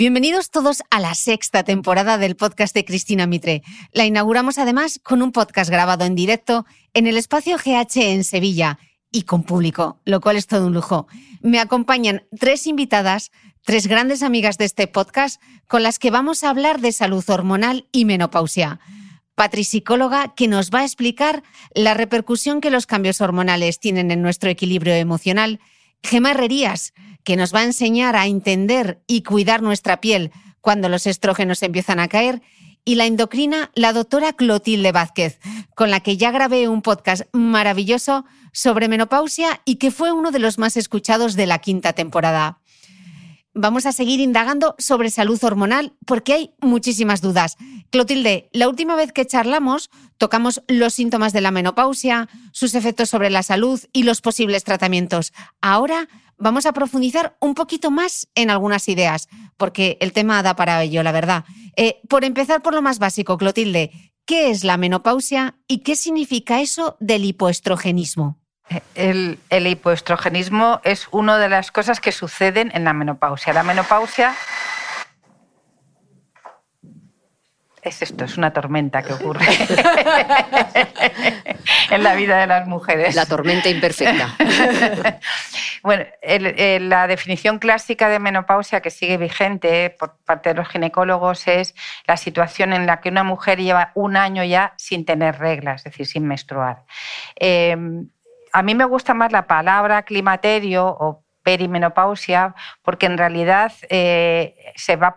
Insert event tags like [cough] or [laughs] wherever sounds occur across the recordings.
Bienvenidos todos a la sexta temporada del podcast de Cristina Mitre. La inauguramos además con un podcast grabado en directo en el espacio GH en Sevilla y con público, lo cual es todo un lujo. Me acompañan tres invitadas, tres grandes amigas de este podcast con las que vamos a hablar de salud hormonal y menopausia. Patri, psicóloga, que nos va a explicar la repercusión que los cambios hormonales tienen en nuestro equilibrio emocional. Gemma Herrerías, que nos va a enseñar a entender y cuidar nuestra piel cuando los estrógenos empiezan a caer, y la endocrina, la doctora Clotilde Vázquez, con la que ya grabé un podcast maravilloso sobre menopausia y que fue uno de los más escuchados de la quinta temporada. Vamos a seguir indagando sobre salud hormonal porque hay muchísimas dudas. Clotilde, la última vez que charlamos tocamos los síntomas de la menopausia, sus efectos sobre la salud y los posibles tratamientos. Ahora vamos a profundizar un poquito más en algunas ideas, porque el tema da para ello, la verdad. Eh, por empezar por lo más básico, Clotilde, ¿qué es la menopausia y qué significa eso del hipoestrogenismo? El, el, hipoestrogenismo es una de las cosas que suceden en la menopausia. La menopausia es esto, es una tormenta que ocurre [laughs] en la vida de las mujeres. La tormenta imperfecta. [laughs] bueno, la definición clásica de menopausia que sigue vigente por parte de los ginecólogos es la situación en la que una mujer lleva un año ya sin tener reglas, es decir, sin menstruar. Eh, a mí me gusta más la palabra climaterio o perimenopausia porque en realidad eh, se va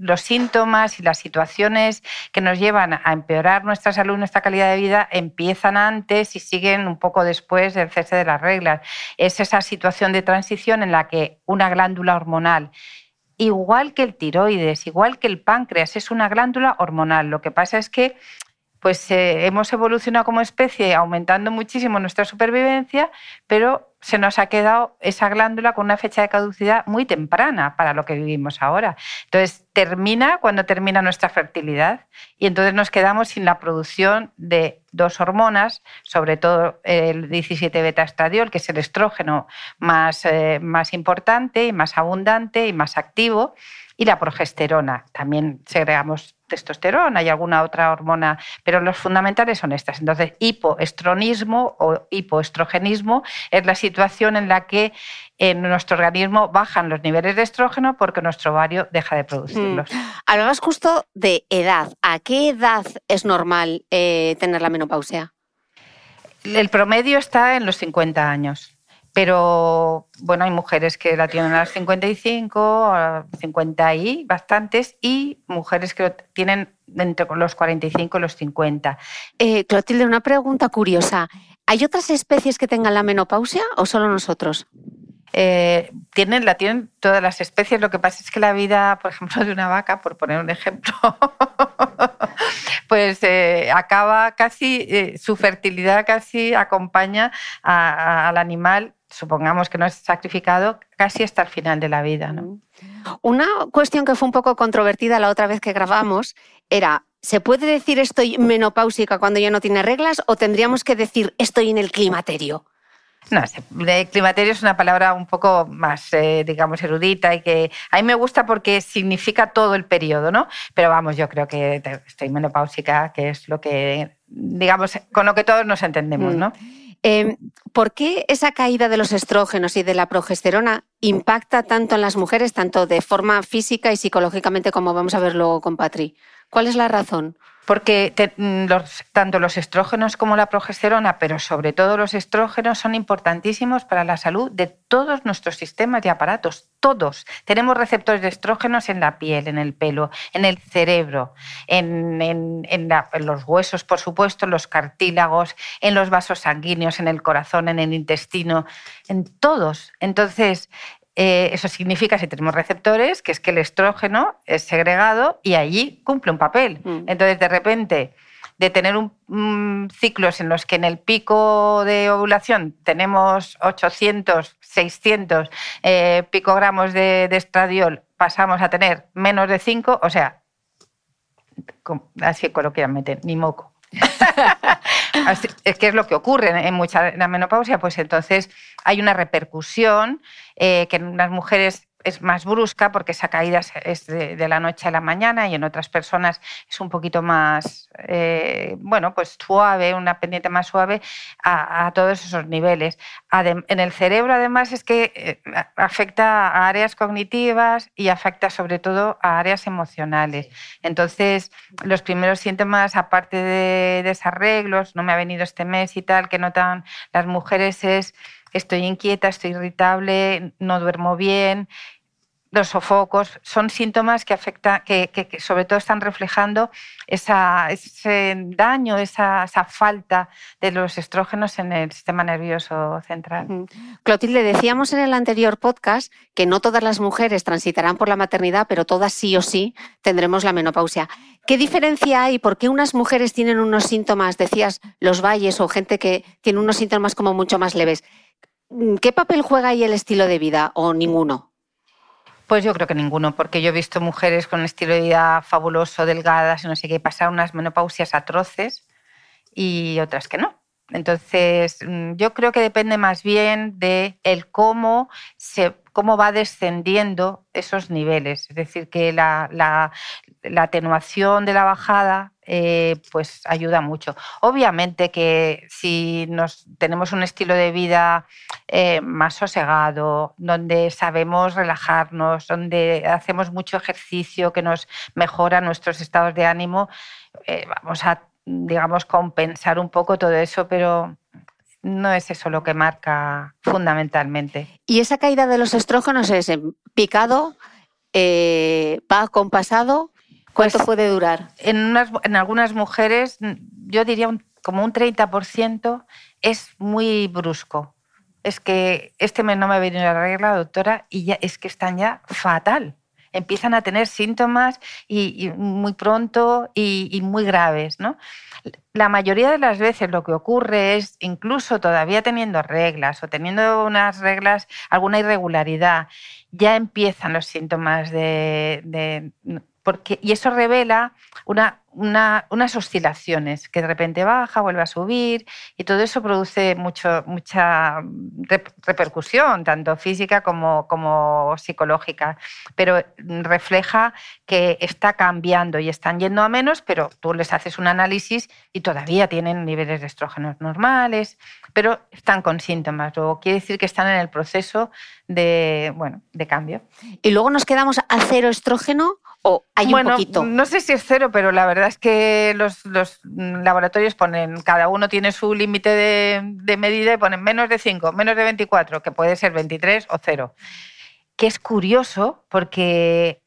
los síntomas y las situaciones que nos llevan a empeorar nuestra salud, nuestra calidad de vida, empiezan antes y siguen un poco después del cese de las reglas. Es esa situación de transición en la que una glándula hormonal igual que el tiroides, igual que el páncreas, es una glándula hormonal. Lo que pasa es que pues eh, hemos evolucionado como especie aumentando muchísimo nuestra supervivencia, pero se nos ha quedado esa glándula con una fecha de caducidad muy temprana para lo que vivimos ahora. Entonces termina cuando termina nuestra fertilidad y entonces nos quedamos sin la producción de dos hormonas, sobre todo el 17 beta estradiol, que es el estrógeno más, eh, más importante y más abundante y más activo, y la progesterona. También segregamos testosterona y alguna otra hormona, pero los fundamentales son estas. Entonces, hipoestronismo o hipoestrogenismo es la situación en la que en nuestro organismo bajan los niveles de estrógeno porque nuestro ovario deja de producirlos. Mm. Hablabas justo de edad. ¿A qué edad es normal eh, tener la menopausia? El promedio está en los 50 años. Pero bueno, hay mujeres que la tienen a los 55, a 50 y bastantes, y mujeres que lo tienen entre los 45 y los 50. Eh, Clotilde, una pregunta curiosa. ¿Hay otras especies que tengan la menopausia o solo nosotros? Eh, tienen, la tienen todas las especies. Lo que pasa es que la vida, por ejemplo, de una vaca, por poner un ejemplo, [laughs] pues eh, acaba casi, eh, su fertilidad casi acompaña al animal supongamos que no es sacrificado casi hasta el final de la vida. Una cuestión que fue un poco controvertida la otra vez que grabamos era, ¿se puede decir estoy menopáusica cuando ya no tiene reglas o tendríamos que decir estoy en el climaterio? No, el climaterio es una palabra un poco más, eh, digamos, erudita y que a mí me gusta porque significa todo el periodo, ¿no? Pero vamos, yo creo que estoy menopáusica, que es lo que, digamos, con lo que todos nos entendemos, ¿no? Mm. Em, ¿Por qué esa caída de los estrógenos y de la progesterona impacta tanto en las mujeres, tanto de forma física y psicológicamente, como vamos a ver luego con Patri? ¿Cuál es la razón? Porque mm, tanto los estrógenos como la progesterona, pero sobre todo los estrógenos, son importantísimos para la salud de todos nuestros sistemas y aparatos, todos. Tenemos receptores de estrógenos en la piel, en el pelo, en el cerebro, en, en los huesos, por supuesto, en los cartílagos, en los vasos sanguíneos, en el corazón, en el intestino, en todos. Entonces, eh, eso significa, si tenemos receptores, que es que el estrógeno es segregado y allí cumple un papel. Mm. Entonces, de repente, de tener un, ciclos en los que en el pico de ovulación tenemos 800, 600 eh, picogramos de, de, estradiol, pasamos a tener menos de 5, o sea, así coloquialmente, ni moco. [laughs] es que es lo que ocurre en mucha la menopausia, pues entonces hay una repercusión eh, que en las mujeres es más brusca porque esa caída es de, la noche a la mañana y en otras personas es un poquito más, eh, bueno, pues suave, una pendiente más suave a, todos esos niveles. en el cerebro además es que eh, afecta a áreas cognitivas y afecta sobre todo a áreas emocionales. Entonces, los primeros síntomas, aparte de desarreglos, no me ha venido este mes y tal, que notan las mujeres es estoy inquieta, estoy irritable, no duermo bien, los sofocos, son síntomas que afectan, que, sobre todo están reflejando ese daño, esa, falta de los estrógenos en el sistema nervioso central. Clotilde, decíamos en el anterior podcast que no todas las mujeres transitarán por la maternidad, pero todas sí o sí tendremos la menopausia. ¿Qué diferencia hay? ¿Por qué unas mujeres tienen unos síntomas, decías, los valles o gente que tiene unos síntomas como mucho más leves? Mm, ¿Qué papel juega ahí el estilo de vida o ninguno? Pues yo creo que ninguno, porque yo he visto mujeres con estilo de vida fabuloso, delgadas y no sé qué, pasar unas menopausias atroces y otras que no. Entonces, mm, yo creo que depende más bien de el cómo se cómo va descendiendo esos niveles. Es decir, que la, la, atenuación de la bajada eh, pues ayuda mucho. Obviamente que si nos, tenemos un estilo de vida eh, más sosegado, donde sabemos relajarnos, donde hacemos mucho ejercicio que nos mejora nuestros estados de ánimo, eh, vamos a digamos, compensar un poco todo eso, pero no es eso lo que marca fundamentalmente. ¿Y esa caída de los estrógenos es picado, va compasado. ¿Cuánto Pues, puede durar? En, unas- en algunas mujeres, yo diría un- como un 30% es muy brusco. Es que este mes no me ha venido la regla, doctora, y ya es que están ya fatal. Empiezan a tener síntomas y, y muy pronto y, y muy graves. ¿no? La mayoría de las veces lo que ocurre es, incluso todavía teniendo reglas o teniendo unas reglas, alguna irregularidad, ya empiezan los síntomas de... de- porque, y eso revela una, una- unas oscilaciones, que de repente baja, vuelve a subir, y todo eso produce mucha rep- repercusión, tanto física como, psicológica, pero refleja que está cambiando y están yendo a menos, pero tú les haces un análisis y todavía tienen niveles de estrógenos normales, pero están con síntomas, o quiere decir que están en el proceso de, bueno, de cambio. ¿Y luego nos quedamos a cero estrógeno o hay bueno, un poquito? No sé si es cero, pero la verdad es que los, los laboratorios ponen, cada uno tiene su límite de, de medida y ponen menos de 5, menos de 24, que puede ser 23 o cero. Que es curioso porque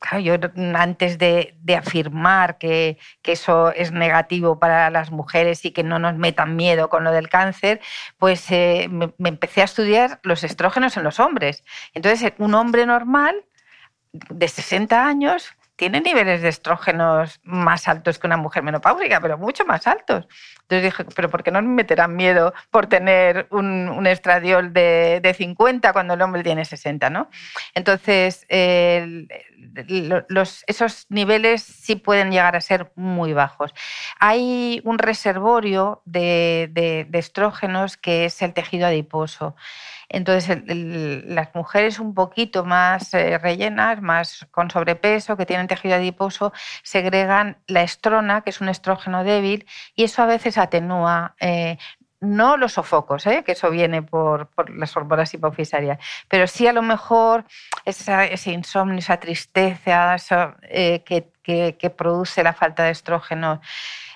claro, yo antes de, de afirmar que, que eso es negativo para las mujeres y que no nos metan miedo con lo del cáncer, pues eh, me, me empecé a estudiar los estrógenos en los hombres. Entonces, un hombre normal de 60 años tiene niveles de estrógenos más altos que una mujer menopáusica, pero mucho más altos. Entonces dije, ¿pero por qué no me meterán miedo por tener un, estradiol de, de 50 cuando el hombre tiene 60? ¿no? Entonces, esos niveles sí pueden llegar a ser muy bajos. Hay un reservorio de estrógenos que es el tejido adiposo. Entonces, las mujeres un poquito más eh, rellenas, más con sobrepeso, que tienen tejido adiposo, segregan la estrona, que es un estrógeno débil, y eso a veces atenúa. eh, no los sofocos, ¿eh? que eso viene por, las hormonas hipofisarias, pero sí a lo mejor esa- ese insomnio, esa tristeza que, produce la falta de estrógeno.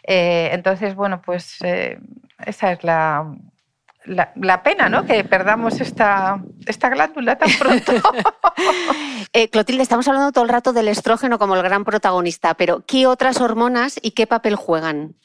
Eh, entonces, bueno, pues esa es la, la, la pena, ¿no? Que perdamos esta, esta glándula tan pronto. [laughs] Eh, Clotilde, estamos hablando todo el rato del estrógeno como el gran protagonista, pero ¿qué otras hormonas y qué papel juegan?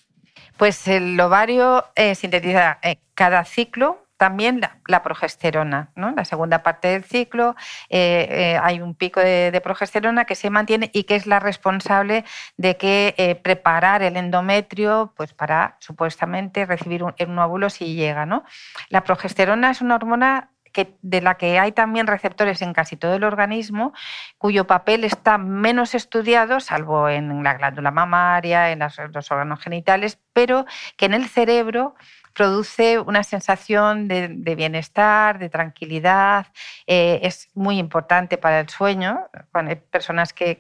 Pues el ovario eh, sintetiza eh, cada ciclo también la, progesterona, ¿no? La segunda parte del ciclo eh, eh, hay un pico de, progesterona que se mantiene y que es la responsable de que eh, preparar el endometrio, pues para supuestamente recibir un, un óvulo si llega, ¿no? La progesterona es una hormona que, de la que hay también receptores en casi todo el organismo, cuyo papel está menos estudiado, salvo en la glándula mamaria, en los órganos genitales, pero que en el cerebro produce una sensación de, bienestar, de tranquilidad, eh, es muy importante para el sueño. Hay personas que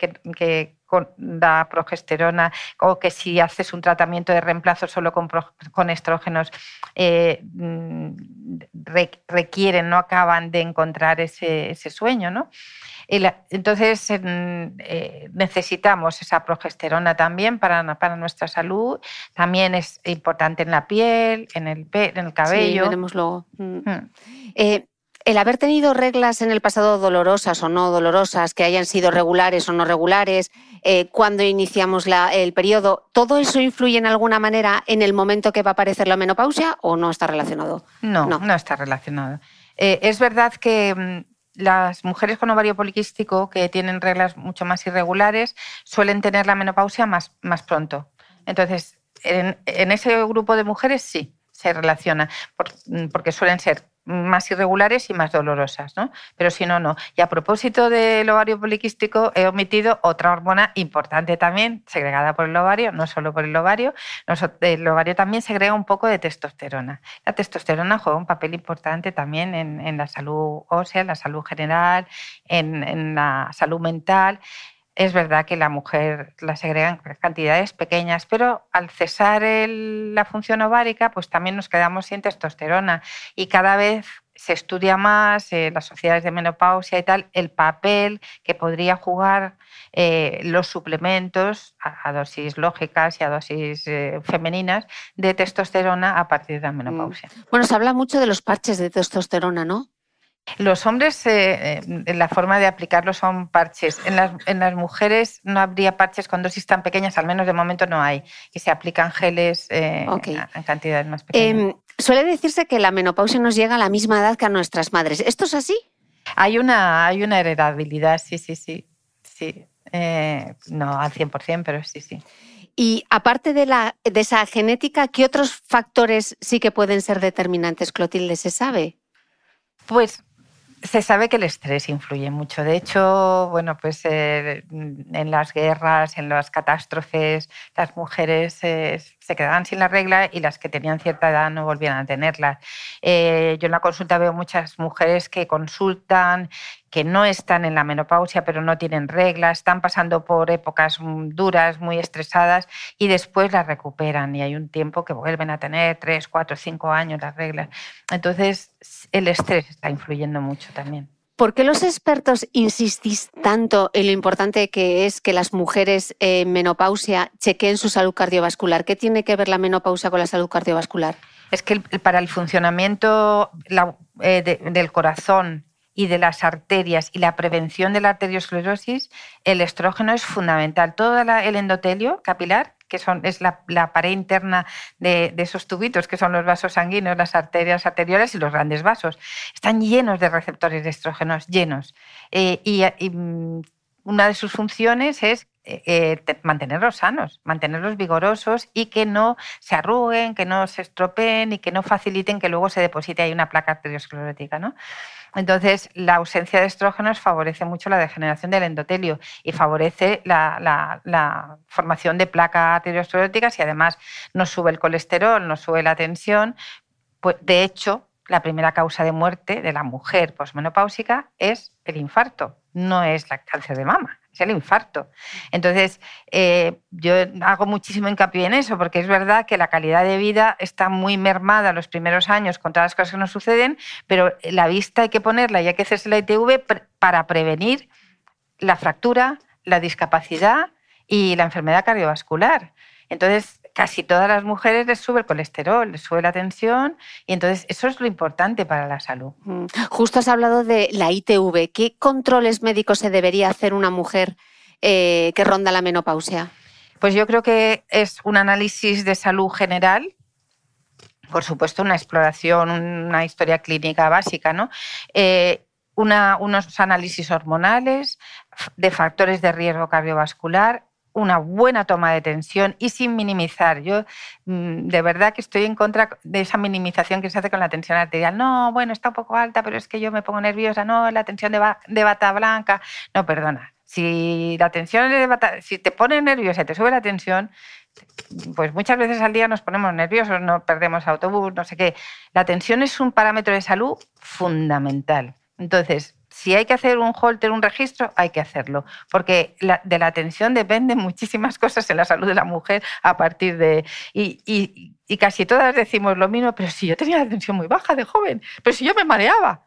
la progesterona o que si haces un tratamiento de reemplazo solo con, con estrógenos eh, mm, re- requieren, no acaban de encontrar ese, ese sueño, ¿no? Entonces en- eh, necesitamos esa progesterona también para, para nuestra salud. También es importante en la piel, en el, en el Sí, cabello. veremos luego. Mm. Mm. Eh, el haber tenido reglas en el pasado dolorosas o no dolorosas, que hayan sido regulares o no regulares, eh, cuando iniciamos la- el periodo, ¿todo eso influye en alguna manera en el momento que va a aparecer la menopausia o no está relacionado? No, No. no, está relacionado. Eh, es verdad que mm, las mujeres con ovario poliquístico que tienen reglas mucho más irregulares suelen tener la menopausia más, más pronto. Entonces, en, en ese grupo de mujeres sí se relaciona, mm, porque suelen ser más irregulares y más dolorosas, ¿no? Pero si no, no. Y a propósito del ovario poliquístico, he omitido otra hormona importante también, segregada por el ovario, no solo por el ovario. El ovario también segrega un poco de testosterona. La testosterona juega un papel importante también en, la salud ósea, en la salud general, en, en la salud mental. Es verdad que la mujer la segrega en cantidades pequeñas, pero al cesar el- la función ovárica, pues también nos quedamos sin testosterona y cada vez se estudia más en las sociedades de menopausia y tal el papel que podría jugar eh, los suplementos a, a dosis lógicas y a dosis eh, femeninas de testosterona a partir de la menopausia. Bueno, se habla mucho de los parches de testosterona, ¿no? Los hombres, eh, eh, la forma de aplicarlo son parches. En las, en las, mujeres no habría parches con dosis tan pequeñas, al menos de momento no hay. Y se aplican geles eh, en cantidades más pequeñas. Em, suele decirse que la menopausia nos llega a la misma edad que a nuestras madres. ¿Esto es así? Hay una, hay una heredabilidad, sí, sí, sí. sí. no al 100%, pero sí, sí. Y aparte de, la, de esa genética, ¿qué otros factores sí que pueden ser determinantes, Clotilde? ¿Se sabe? Pues se sabe que el estrés influye mucho. De hecho, bueno, pues eh, en las guerras, en las catástrofes, las mujeres eh, se quedaban sin la regla y las que tenían cierta edad no volvían a tenerla. Eh, yo en la consulta veo muchas mujeres que consultan, que no están en la menopausia, pero no tienen reglas, están pasando por épocas duras, muy estresadas y después las recuperan y hay un tiempo que vuelven a tener tres, cuatro, cinco años las reglas. Entonces, el estrés está influyendo mucho también. ¿Por qué los expertos insistís tanto en lo importante que es que las mujeres en menopausia chequeen su salud cardiovascular? ¿Qué tiene que ver la menopausia con la salud cardiovascular? Es que para el funcionamiento eh, del corazón y de las arterias y la prevención de la arteriosclerosis, el estrógeno es fundamental. Todo el endotelio capilar que son, es la, pared interna de, esos tubitos, que son los vasos sanguíneos, las arterias arteriales y los grandes vasos. Están llenos de receptores de estrógenos, llenos. Eh, y, mm, una de sus funciones es eh, eh, mantenerlos sanos, mantenerlos vigorosos y que no se arruguen, que no se estropeen y que no faciliten que luego se deposite ahí una placa arteriosclerótica. ¿no? Entonces, la ausencia de estrógenos favorece mucho la degeneración del endotelio y favorece la, formación de placas arterioscleróticas y además nos sube el colesterol, nos sube la tensión. Pues, de hecho, la primera causa de muerte de la mujer posmenopáusica es el infarto, no es el cáncer de mama el infarto. Entonces, eh, yo hago muchísimo hincapié en eso, porque es verdad que la calidad de vida está muy mermada los primeros años con todas las cosas que nos suceden, pero la vista hay que ponerla y hay que hacerse la ITV para prevenir la fractura, la discapacidad y la enfermedad cardiovascular. Entonces, casi todas las mujeres les sube el colesterol, les sube la tensión y entonces eso es lo importante para la salud. Mm. Justo has hablado de la ITV. ¿Qué controles médicos se debería hacer una mujer eh, que ronda la menopausia? Pues yo creo que es un análisis de salud general, por supuesto una exploración, una historia clínica básica, ¿no? Eh, unos análisis hormonales, de factores de riesgo cardiovascular, una buena toma de tensión y sin minimizar. Yo mm, de verdad que estoy en contra de esa minimización que se hace con la tensión arterial. No, bueno, está un poco alta, pero es que yo me pongo nerviosa. No, la tensión de, bata blanca. No, perdona. Si la tensión de bata, si te pone nerviosa y te sube la tensión, pues muchas veces al día nos ponemos nerviosos, no perdemos autobús, no sé qué. La tensión es un parámetro de salud fundamental. Entonces, si hay que hacer un holter, un registro, hay que hacerlo, porque de la atención dependen muchísimas cosas en la salud de la mujer a partir de... Y, casi todas decimos lo mismo, pero si yo tenía la tensión muy baja de joven, pero si yo me mareaba,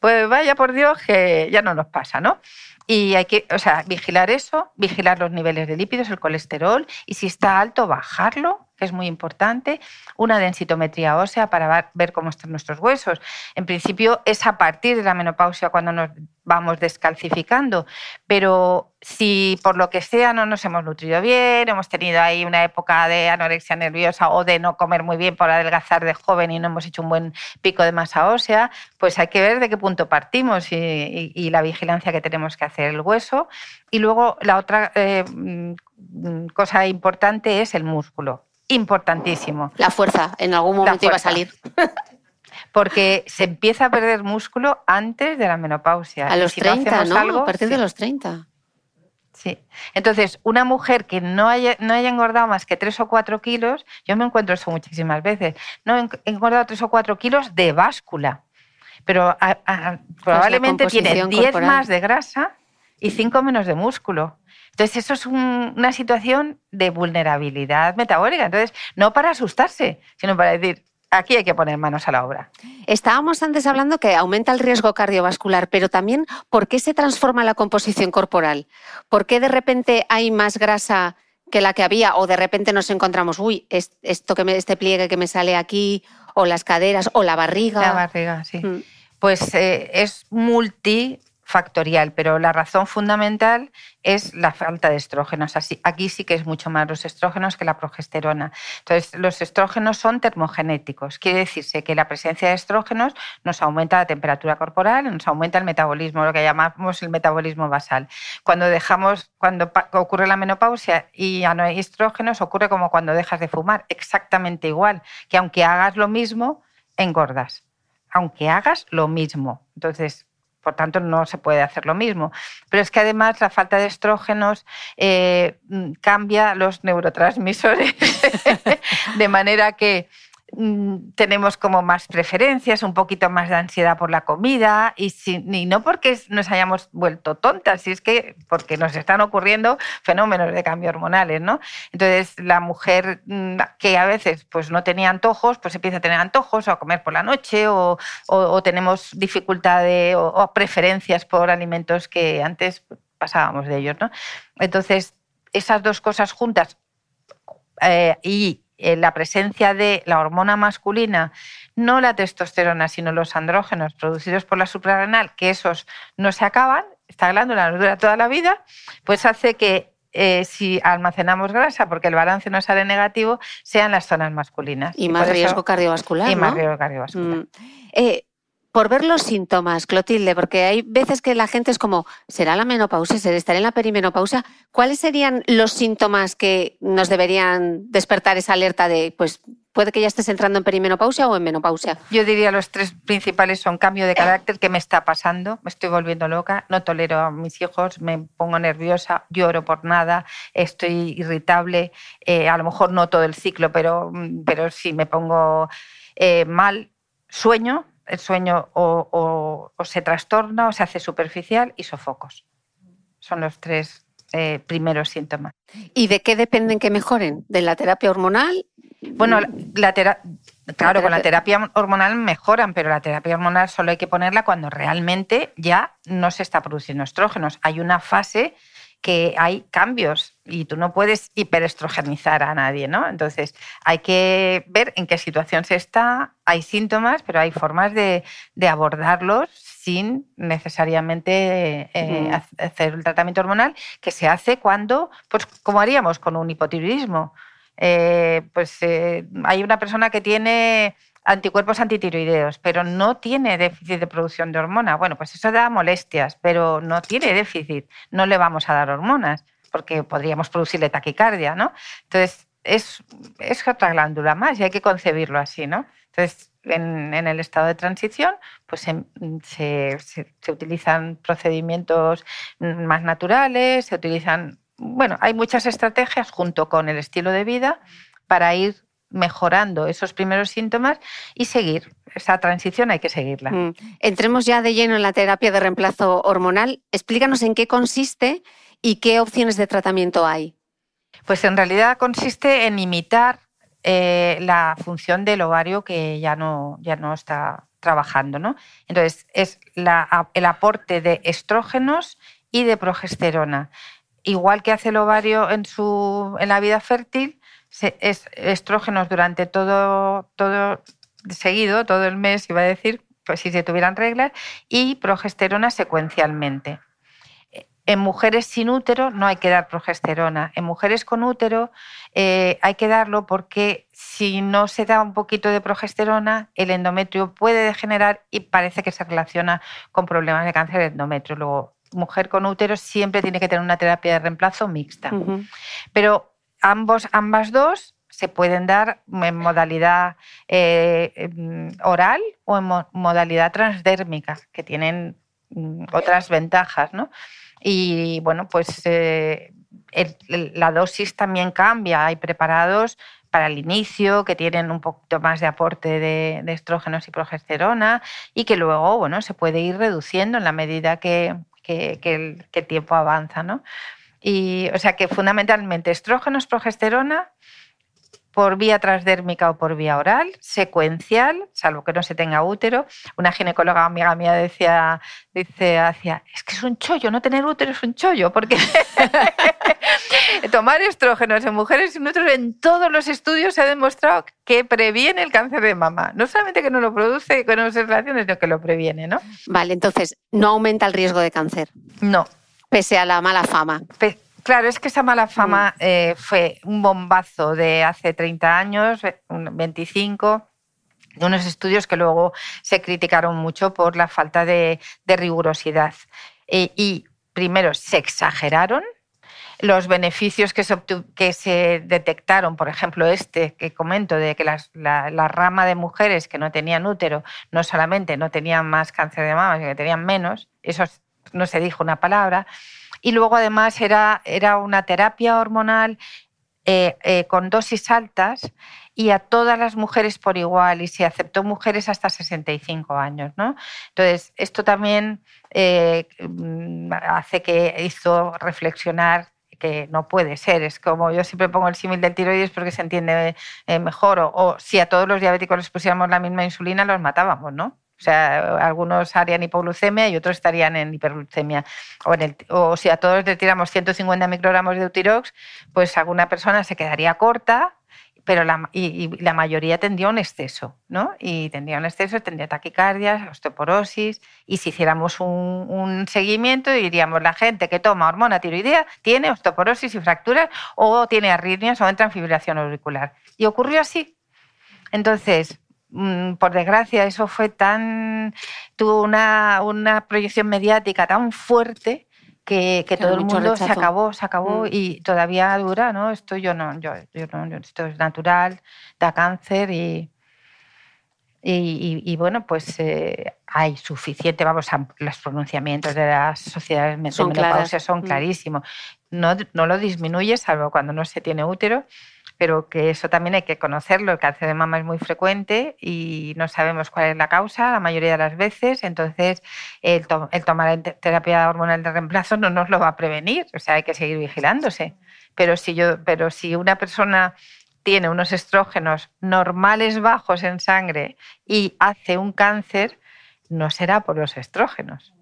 pues vaya por Dios que ya no nos pasa, ¿no? Y hay que, o sea, vigilar eso, vigilar los niveles de lípidos, el colesterol, y si está alto, bajarlo es muy importante, una densitometría ósea para ver cómo están nuestros huesos. En principio es a partir de la menopausia cuando nos vamos descalcificando, pero si por lo que sea no nos hemos nutrido bien, hemos tenido ahí una época de anorexia nerviosa o de no comer muy bien por adelgazar de joven y no hemos hecho un buen pico de masa ósea, pues hay que ver de qué punto partimos y, la vigilancia que tenemos que hacer el hueso. Y luego la otra eh, mm, cosa importante es el músculo importantísimo. La fuerza, en algún momento iba a salir. [laughs] Porque se empieza a perder músculo antes de la menopausia. A los 30, ¿no? a partir de los 30. Sí. Entonces, una mujer que no haya, no haya engordado más que 3 o 4 kilos, yo me encuentro eso muchísimas veces, no he engordado 3 o 4 kilos de báscula, pero probablemente tiene 10 más de grasa y 5 menos de músculo. Entonces, eso es una situación de vulnerabilidad metabólica. Entonces, no para asustarse, sino para decir, aquí hay que poner manos a la obra. Estábamos antes hablando que aumenta el riesgo cardiovascular, pero también por qué se transforma la composición corporal. ¿Por qué de repente hay más grasa que la que había o de repente nos encontramos, uy, esto que me, este pliegue que me sale aquí o las caderas o la barriga? La barriga, sí. Mm. Pues eh, es multi factorial, pero la razón fundamental es la falta de estrógenos. Así, aquí sí que es mucho más los estrógenos que la progesterona. Entonces, los estrógenos son termogenéticos. Quiere decirse que la presencia de estrógenos nos aumenta la temperatura corporal, nos aumenta el metabolismo, lo que llamamos el metabolismo basal. Cuando dejamos, cuando ocurre la menopausia y ya no hay estrógenos, ocurre como cuando dejas de fumar, exactamente igual, que aunque hagas lo mismo, engordas. Aunque hagas lo mismo. Entonces, por tanto no se puede hacer lo mismo. Pero es que además la falta de estrógenos eh, mm, cambia los neurotransmisores [laughs] de manera que tenemos como más preferencias, un poquito más de ansiedad por la comida y, no porque nos hayamos vuelto tontas, si es que porque nos están ocurriendo fenómenos de cambio hormonales, ¿no? Entonces la mujer mm, que a veces pues no tenía antojos, pues empieza a tener antojos o a comer por la noche o, tenemos dificultad o, preferencias por alimentos que antes pasábamos de ellos, ¿no? Entonces esas dos cosas juntas eh, y la presencia de la hormona masculina, no la testosterona, sino los andrógenos producidos por la suprarrenal, que esos no se acaban, esta glándula nos dura toda la vida, pues hace que eh, si almacenamos grasa, porque el balance no sale negativo, sean las zonas masculinas. Y, más riesgo cardiovascular. Y más riesgo cardiovascular. Mm. Eh, por ver los síntomas, Clotilde, porque hay veces que la gente es como, ¿será la menopausia? ¿Será estar en la perimenopausia? ¿Cuáles serían los síntomas que nos deberían despertar esa alerta de, pues, puede que ya estés entrando en perimenopausia o en menopausia? Yo diría los tres principales son cambio de carácter, ¿qué me está pasando? Me estoy volviendo loca, no tolero a mis hijos, me pongo nerviosa, lloro por nada, estoy irritable, eh, a lo mejor no todo el ciclo, pero, pero sí me pongo eh, mal, sueño, el sueño o, se trastorna o se hace superficial y sofocos. Son los tres eh, primeros síntomas. ¿Y de qué dependen que mejoren? ¿De la terapia hormonal? Bueno, la, claro, con la terapia hormonal mejoran, pero la terapia hormonal solo hay que ponerla cuando realmente ya no se está produciendo estrógenos. Hay una fase que hay cambios y tú no puedes hiperestrogenizar a nadie, ¿no? Entonces hay que ver en qué situación se está, hay síntomas, pero hay formas de, abordarlos sin necesariamente eh, hacer el tratamiento hormonal que se hace cuando, pues como haríamos con un hipotiroidismo. Eh, pues eh, hay una persona que tiene anticuerpos antitiroideos, pero no tiene déficit de producción de hormona. Bueno, pues eso da molestias, pero no tiene déficit. No le vamos a dar hormonas porque podríamos producirle taquicardia, ¿no? Entonces, es, es otra glándula más y hay que concebirlo así, ¿no? Entonces, en, el estado de transición, pues se, se, utilizan procedimientos más naturales, se utilizan, bueno, hay muchas estrategias junto con el estilo de vida para ir mejorando esos primeros síntomas y seguir. Esa transición hay que seguirla. Mm. Entremos ya de lleno en la terapia de reemplazo hormonal. Explícanos en qué consiste y qué opciones de tratamiento hay. Pues en realidad consiste en imitar eh, la función del ovario que ya no, ya no está trabajando. ¿no? Entonces, es el aporte de estrógenos y de progesterona. Igual que hace el ovario en, su, en la vida fértil, es estrógenos durante todo, todo seguido, todo el mes, iba a decir, pues si se tuvieran reglas, y progesterona secuencialmente. En mujeres sin útero no hay que dar progesterona. En mujeres con útero eh, hay que darlo porque si no se da un poquito de progesterona, el endometrio puede degenerar y parece que se relaciona con problemas de cáncer de endometrio. Luego, mujer con útero siempre tiene que tener una terapia de reemplazo mixta. Pero ambos, ambas dos se pueden dar en modalidad eh, em, oral o en modalidad transdérmica, que tienen mm, otras ventajas, ¿no? Y bueno, pues eh, la dosis también cambia. Hay preparados para el inicio que tienen un poquito más de aporte de, estrógenos y progesterona y que luego, bueno, se puede ir reduciendo en la medida que, que el, tiempo avanza, ¿no? Y, o sea que fundamentalmente estrógenos, progesterona por vía transdérmica o por vía oral, secuencial, salvo que no se tenga útero. Una ginecóloga amiga mía decía, dice, hacia, es que es un chollo, no tener útero es un chollo, porque [laughs] tomar estrógenos en mujeres sin útero en todos los estudios se ha demostrado que previene el cáncer de mama. No solamente que no lo produce con observaciones, sino que lo previene, ¿no? Vale, entonces, ¿no aumenta el riesgo de cáncer? No. Pese a la mala fama. Claro, es que esa mala fama mm. eh, fue un bombazo de hace 30 años, 25, de unos estudios que luego se criticaron mucho por la falta de, rigurosidad. E, y primero, se exageraron los beneficios que se, que se, detectaron, por ejemplo, este que comento, de que la, rama de mujeres que no tenían útero no solamente no tenían más cáncer de mama, sino que tenían menos, eso no se dijo una palabra, y luego además era, era una terapia hormonal eh, eh, con dosis altas y a todas las mujeres por igual y se aceptó mujeres hasta 65 años. ¿no? Entonces, esto también eh, mm, hace que hizo reflexionar que no puede ser. Es como yo siempre pongo el símil del tiroides porque se entiende mejor. O, o, si a todos los diabéticos les pusiéramos la misma insulina, los matábamos, ¿no? O sea, algunos harían hipoglucemia y otros estarían en hiperglucemia. O, en el, o si a todos les tiramos 150 microgramos de Eutirox, pues alguna persona se quedaría corta, pero la, y, la mayoría tendría un exceso, ¿no? Y tendría un exceso, tendría taquicardia, osteoporosis. Y si hiciéramos un, un, seguimiento, diríamos la gente que toma hormona tiroidea tiene osteoporosis y fracturas o tiene arritmias o entra en fibrilación auricular. Y ocurrió así. Entonces, por desgracia, eso fue tan. tuvo una, una proyección mediática tan fuerte que, que todo el mundo se acabó, se acabó mm. y todavía dura, ¿no? Esto yo no, yo, yo no, esto es natural, da cáncer y. Y, y, bueno, pues eh, hay suficiente, vamos, los pronunciamientos de las sociedades de son menopausia son mm. clarísimos. No, no lo disminuye, salvo cuando no se tiene útero, pero que eso también hay que conocerlo. El cáncer de mama es muy frecuente y no sabemos cuál es la causa la mayoría de las veces, entonces el, tomar terapia hormonal de reemplazo no nos lo va a prevenir, o sea, hay que seguir vigilándose. Pero si, yo, pero si una persona tiene unos estrógenos normales bajos en sangre y hace un cáncer, no será por los estrógenos.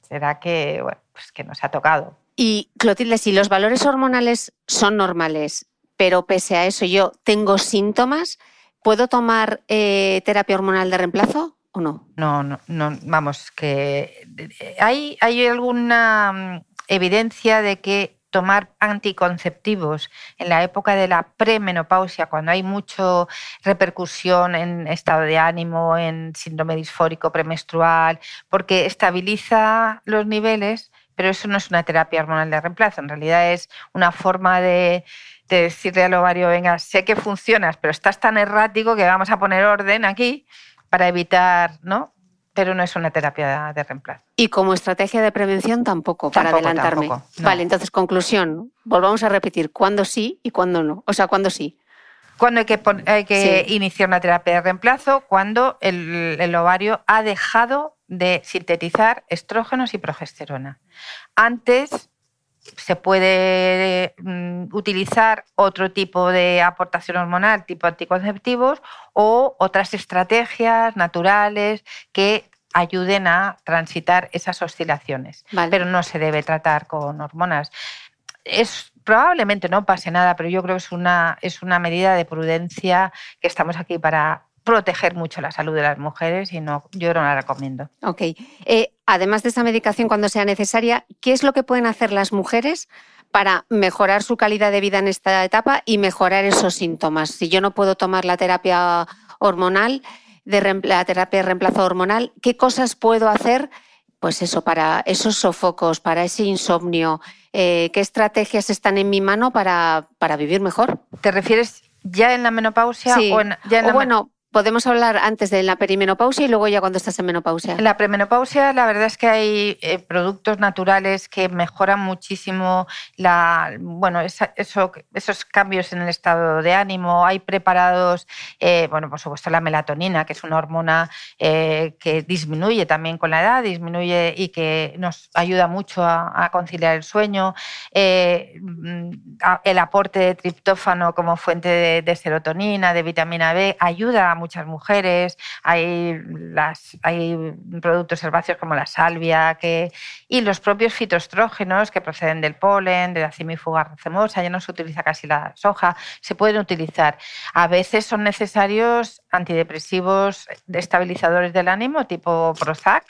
Será que, pues que nos ha tocado. Y Clotilde, si los valores hormonales son normales, pero pese a eso yo tengo síntomas, ¿puedo tomar eh, terapia hormonal de reemplazo o no? No, no, no vamos, que eh, hay, hay alguna mm, evidencia de que tomar anticonceptivos en la época de la premenopausia, cuando hay mucha repercusión en estado de ánimo, en síndrome disfórico premenstrual, porque estabiliza los niveles, pero eso no es una terapia hormonal de reemplazo, en realidad es una forma de de decirle al ovario, venga, sé que funcionas, pero estás tan errático que vamos a poner orden aquí para evitar, ¿no? Pero no es una terapia de reemplazo. Y como estrategia de prevención tampoco, para adelantarme. Vale, entonces conclusión, volvamos a repetir, ¿cuándo sí y cuándo no? O sea, ¿cuándo sí? Cuando hay que, hay que iniciar una terapia de reemplazo, cuando el, el ovario ha dejado de sintetizar estrógenos y progesterona. Antes se puede mm, utilizar otro tipo de aportación hormonal, tipo anticonceptivos, o otras estrategias naturales que ayuden a transitar esas oscilaciones. Pero no se debe tratar con hormonas. Es, probablemente no pase nada, pero yo creo que es una, es una medida de prudencia que estamos aquí para proteger mucho la salud de las mujeres y no, yo no la recomiendo. Ok. Eh, además de esa medicación cuando sea necesaria, ¿qué es lo que pueden hacer las mujeres para mejorar su calidad de vida en esta etapa y mejorar esos síntomas? Si yo no puedo tomar la terapia hormonal, de la terapia de reemplazo hormonal, ¿qué cosas puedo hacer? Pues eso, para esos sofocos, para ese insomnio, eh, ¿qué estrategias están en mi mano para, para, vivir mejor? ¿Te refieres ya en la menopausia o, en, ya en la bueno, Podemos hablar antes de la perimenopausia y luego ya cuando estás en menopausia. En la premenopausia la verdad es que hay eh, productos naturales que mejoran muchísimo la, bueno, esos cambios en el estado de ánimo. Hay preparados, eh, bueno, por supuesto la melatonina, que es una hormona eh, que disminuye también con la edad, disminuye y que nos ayuda mucho a, conciliar el sueño. Mm, el aporte de triptófano como fuente de, de serotonina, de vitamina B, ayuda muchas mujeres, hay, las, hay productos herbáceos como la salvia que, y los propios fitoestrógenos que proceden del polen, de la cimifuga racemosa, ya no se utiliza casi la soja, se pueden utilizar. A veces son necesarios antidepresivos estabilizadores del ánimo tipo Prozac,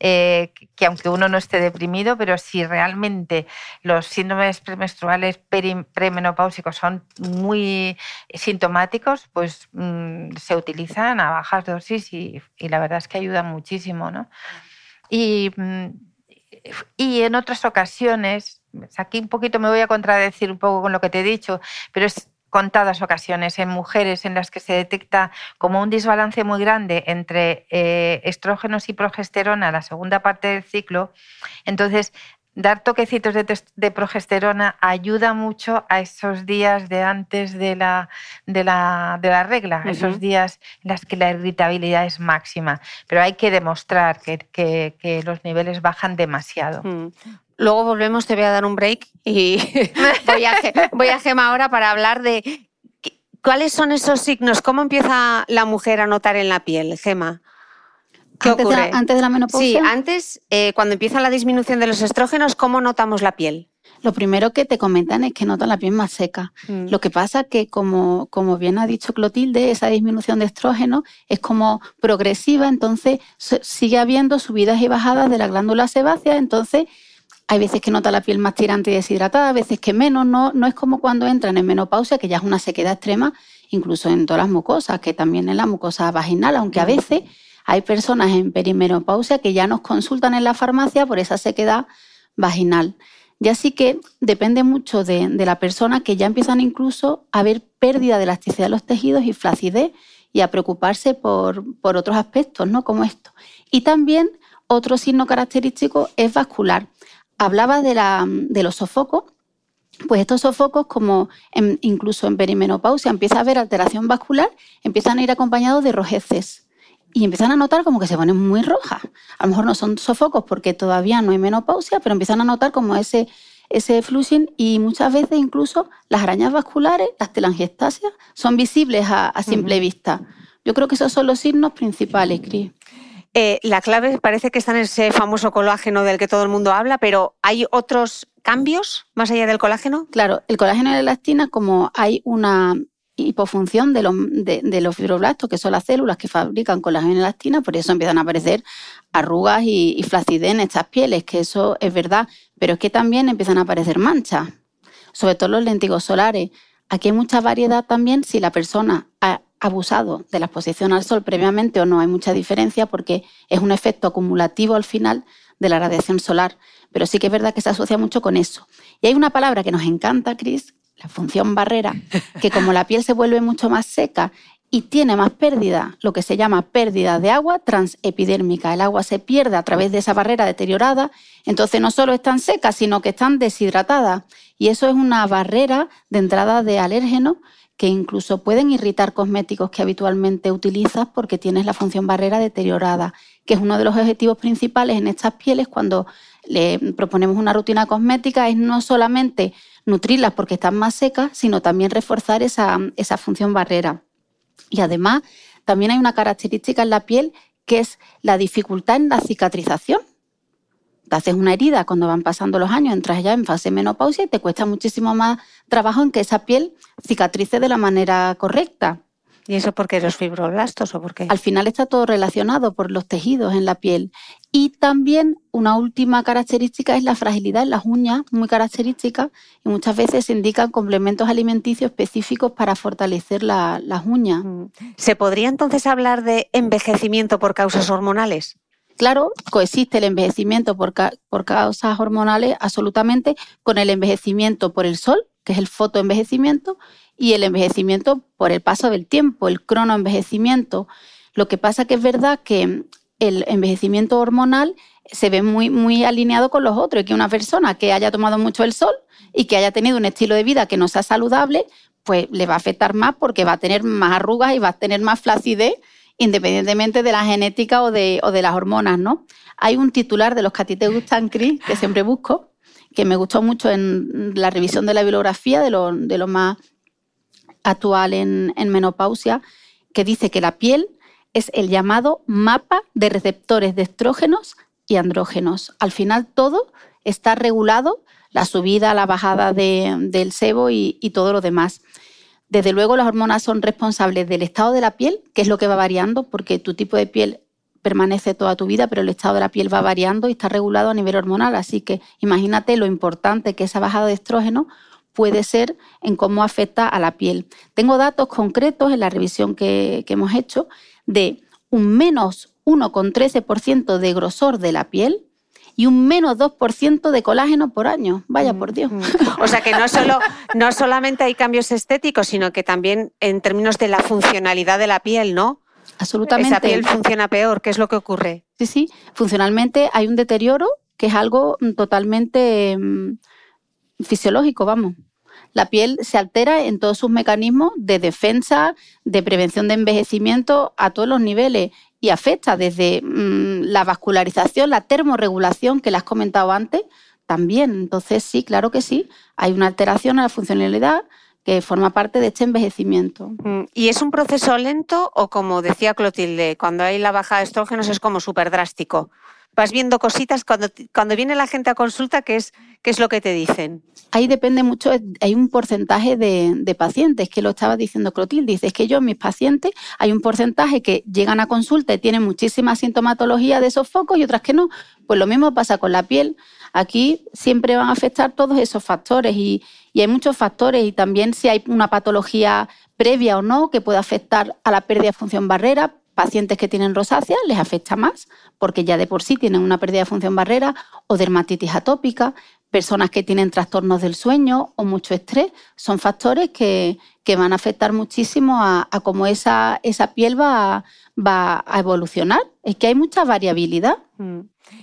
eh, que aunque uno no esté deprimido, pero si realmente los síndromes premenstruales premenopáusicos son muy sintomáticos, pues mm, se utilizan a bajas dosis y, la verdad es que ayudan muchísimo. ¿no? Y, mm, y en otras ocasiones, aquí un poquito me voy a contradecir un poco con lo que te he dicho, pero es contadas ocasiones en mujeres en las que se detecta como un desbalance muy grande entre eh, estrógenos y progesterona, la segunda parte del ciclo, entonces dar toquecitos de, progesterona ayuda mucho a esos días de antes de la, de la, regla, esos días en los que la irritabilidad es máxima. Pero hay que demostrar que, los niveles bajan demasiado. Mm. Luego volvemos, te voy a dar un break y [laughs] voy, a, voy a Gema ahora para hablar de cuáles son esos signos, cómo empieza la mujer a notar en la piel, Gema. ¿Qué antes, ocurre? De la, antes de la menopausia. Sí, antes, eh, cuando empieza la disminución de los estrógenos, ¿cómo notamos la piel? Lo primero que te comentan es que notan la piel más seca. Mm. Lo que pasa que, como, como bien ha dicho Clotilde, esa disminución de estrógeno es como progresiva, entonces sigue habiendo subidas y bajadas de la glándula sebácea, entonces hay veces que nota la piel más tirante y deshidratada, a veces que menos. No, no es como cuando entran en menopausia, que ya es una sequedad extrema, incluso en todas las mucosas, que también en la mucosa vaginal, aunque a veces hay personas en perimenopausia que ya nos consultan en la farmacia por esa sequedad vaginal. Y así que depende mucho de, la persona que ya empiezan incluso a ver pérdida de elasticidad de los tejidos y flacidez y a preocuparse por, por otros aspectos, ¿no? Como esto. Y también otro signo característico es vascular hablaba de, la, de los sofocos, pues estos sofocos, como incluso en perimenopausia empieza a haber alteración vascular, empiezan a ir acompañados de rojeces y empiezan a notar como que se ponen muy rojas. A lo mejor no son sofocos porque todavía no hay menopausia, pero empiezan a notar como ese, ese flushing y muchas veces incluso las arañas vasculares, las telangiectasias, son visibles a, simple vista. Yo creo que esos son los signos principales, Cris. Eh, la clave parece que está en ese famoso colágeno del que todo el mundo habla, pero ¿hay otros cambios más allá del colágeno? Claro, el colágeno y la elastina, como hay una hipofunción de los, de, los fibroblastos, que son las células que fabrican colágeno y elastina, por eso empiezan a aparecer arrugas y, y flacidez en estas pieles, que eso es verdad, pero es que también empiezan a aparecer manchas, sobre todo los lentigos solares. Aquí hay mucha variedad también si la persona ha abusado de la exposición al sol previamente o no, hay mucha diferencia porque es un efecto acumulativo al final de la radiación solar, pero sí que es verdad que se asocia mucho con eso. Y hay una palabra que nos encanta, Cris, la función barrera, que como la piel se vuelve mucho más seca y tiene más pérdida, lo que se llama pérdida de agua transepidérmica. El agua se pierde a través de esa barrera deteriorada, entonces no solo están secas, sino que están deshidratadas. Y eso es una barrera de entrada de alérgenos que incluso pueden irritar cosméticos que habitualmente utilizas porque tienes la función barrera deteriorada, que es uno de los objetivos principales en estas pieles cuando le proponemos una rutina cosmética, es no solamente nutrirlas porque están más secas, sino también reforzar esa, esa función barrera. Y además, también hay una característica en la piel que es la dificultad en la cicatrización te haces una herida cuando van pasando los años, entras ya en fase menopausia y te cuesta muchísimo más trabajo en que esa piel cicatrice de la manera correcta. ¿Y eso porque los fibroblastos o por qué? Al final está todo relacionado por los tejidos en la piel. Y también una última característica es la fragilidad en las uñas, muy característica, y muchas veces se indican complementos alimenticios específicos para fortalecer las uñas. Mm. ¿Se podría entonces hablar de envejecimiento por causas hormonales? Claro, coexiste el envejecimiento por, causas hormonales absolutamente con el envejecimiento por el sol, que es el fotoenvejecimiento, y el envejecimiento por el paso del tiempo, el cronoenvejecimiento. Lo que pasa que es verdad que el envejecimiento hormonal se ve muy, muy alineado con los otros, que una persona que haya tomado mucho el sol y que haya tenido un estilo de vida que no sea saludable, pues le va a afectar más porque va a tener más arrugas y va a tener más flacidez independientemente de la genética o de, o de las hormonas, ¿no? Hay un titular de los que a ti te gustan, Cris, que siempre busco, que me gustó mucho en la revisión de la bibliografía, de lo, de lo más actual en, menopausia, que dice que la piel es el llamado mapa de receptores de estrógenos y andrógenos. Al final todo está regulado, la subida, la bajada del sebo y, y todo lo demás. Desde luego las hormonas son responsables del estado de la piel, que es lo que va variando, porque tu tipo de piel permanece toda tu vida, pero el estado de la piel va variando y está regulado a nivel hormonal. Así que imagínate lo importante que esa bajada de estrógeno puede ser en cómo afecta a la piel. Tengo datos concretos en la revisión que, que hemos hecho de un menos 1,13% de grosor de la piel y un menos 2% de colágeno por año. Vaya por Dios. Mm, mm. O sea que no, solo, no solamente hay cambios estéticos, sino que también en términos de la funcionalidad de la piel, ¿no? Absolutamente. Esa piel funciona peor. ¿Qué es lo que ocurre? Sí, sí. Funcionalmente hay un deterioro que es algo totalmente mm, fisiológico, vamos. La piel se altera en todos sus mecanismos de defensa, de prevención de envejecimiento a todos los niveles y afecta desde mm, la vascularización, la termorregulación que le has comentado antes, también. Entonces, sí, claro que sí, hay una alteración a la funcionalidad que forma parte de este envejecimiento. Mm, ¿Y es un proceso lento o como decía Clotilde, cuando hay la baja de estrógenos es como súper drástico? Vas viendo cositas cuando, cuando viene la gente a consulta, ¿qué es, qué es lo que te dicen? Ahí depende mucho, hay un porcentaje de, pacientes, que lo estaba diciendo Clotilde, dice, es que yo, mis pacientes, hay un porcentaje que llegan a consulta y tienen muchísima sintomatología de esos focos y otras que no. Pues lo mismo pasa con la piel. Aquí siempre van a afectar todos esos factores y, y hay muchos factores y también si hay una patología previa o no que puede afectar a la pérdida de función barrera, pacientes que tienen rosácea les afecta más porque ya de por sí tienen una pérdida de función barrera o dermatitis atópica, personas que tienen trastornos del sueño o mucho estrés, son factores que, van a afectar muchísimo a, cómo esa, esa piel va, va a evolucionar. Es que hay mucha variabilidad. Mm.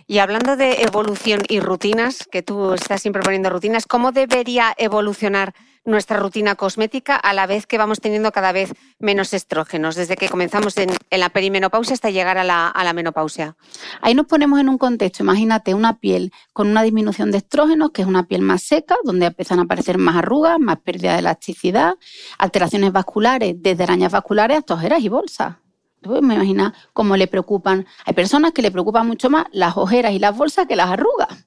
Y hablando de evolución y rutinas, que tú estás siempre poniendo rutinas, ¿cómo debería evolucionar nuestra rutina cosmética a la vez que vamos teniendo cada vez menos estrógenos, desde que comenzamos en, la perimenopausia hasta llegar a la, menopausia? Ahí nos ponemos en un contexto, imagínate una piel con una disminución de estrógenos, que es una piel más seca, donde empiezan a aparecer más arrugas, más pérdida de elasticidad, alteraciones vasculares, desde arañas vasculares hasta ojeras y bolsas. Me imagino cómo le preocupan. Hay personas que le preocupan mucho más las ojeras y las bolsas que las arrugas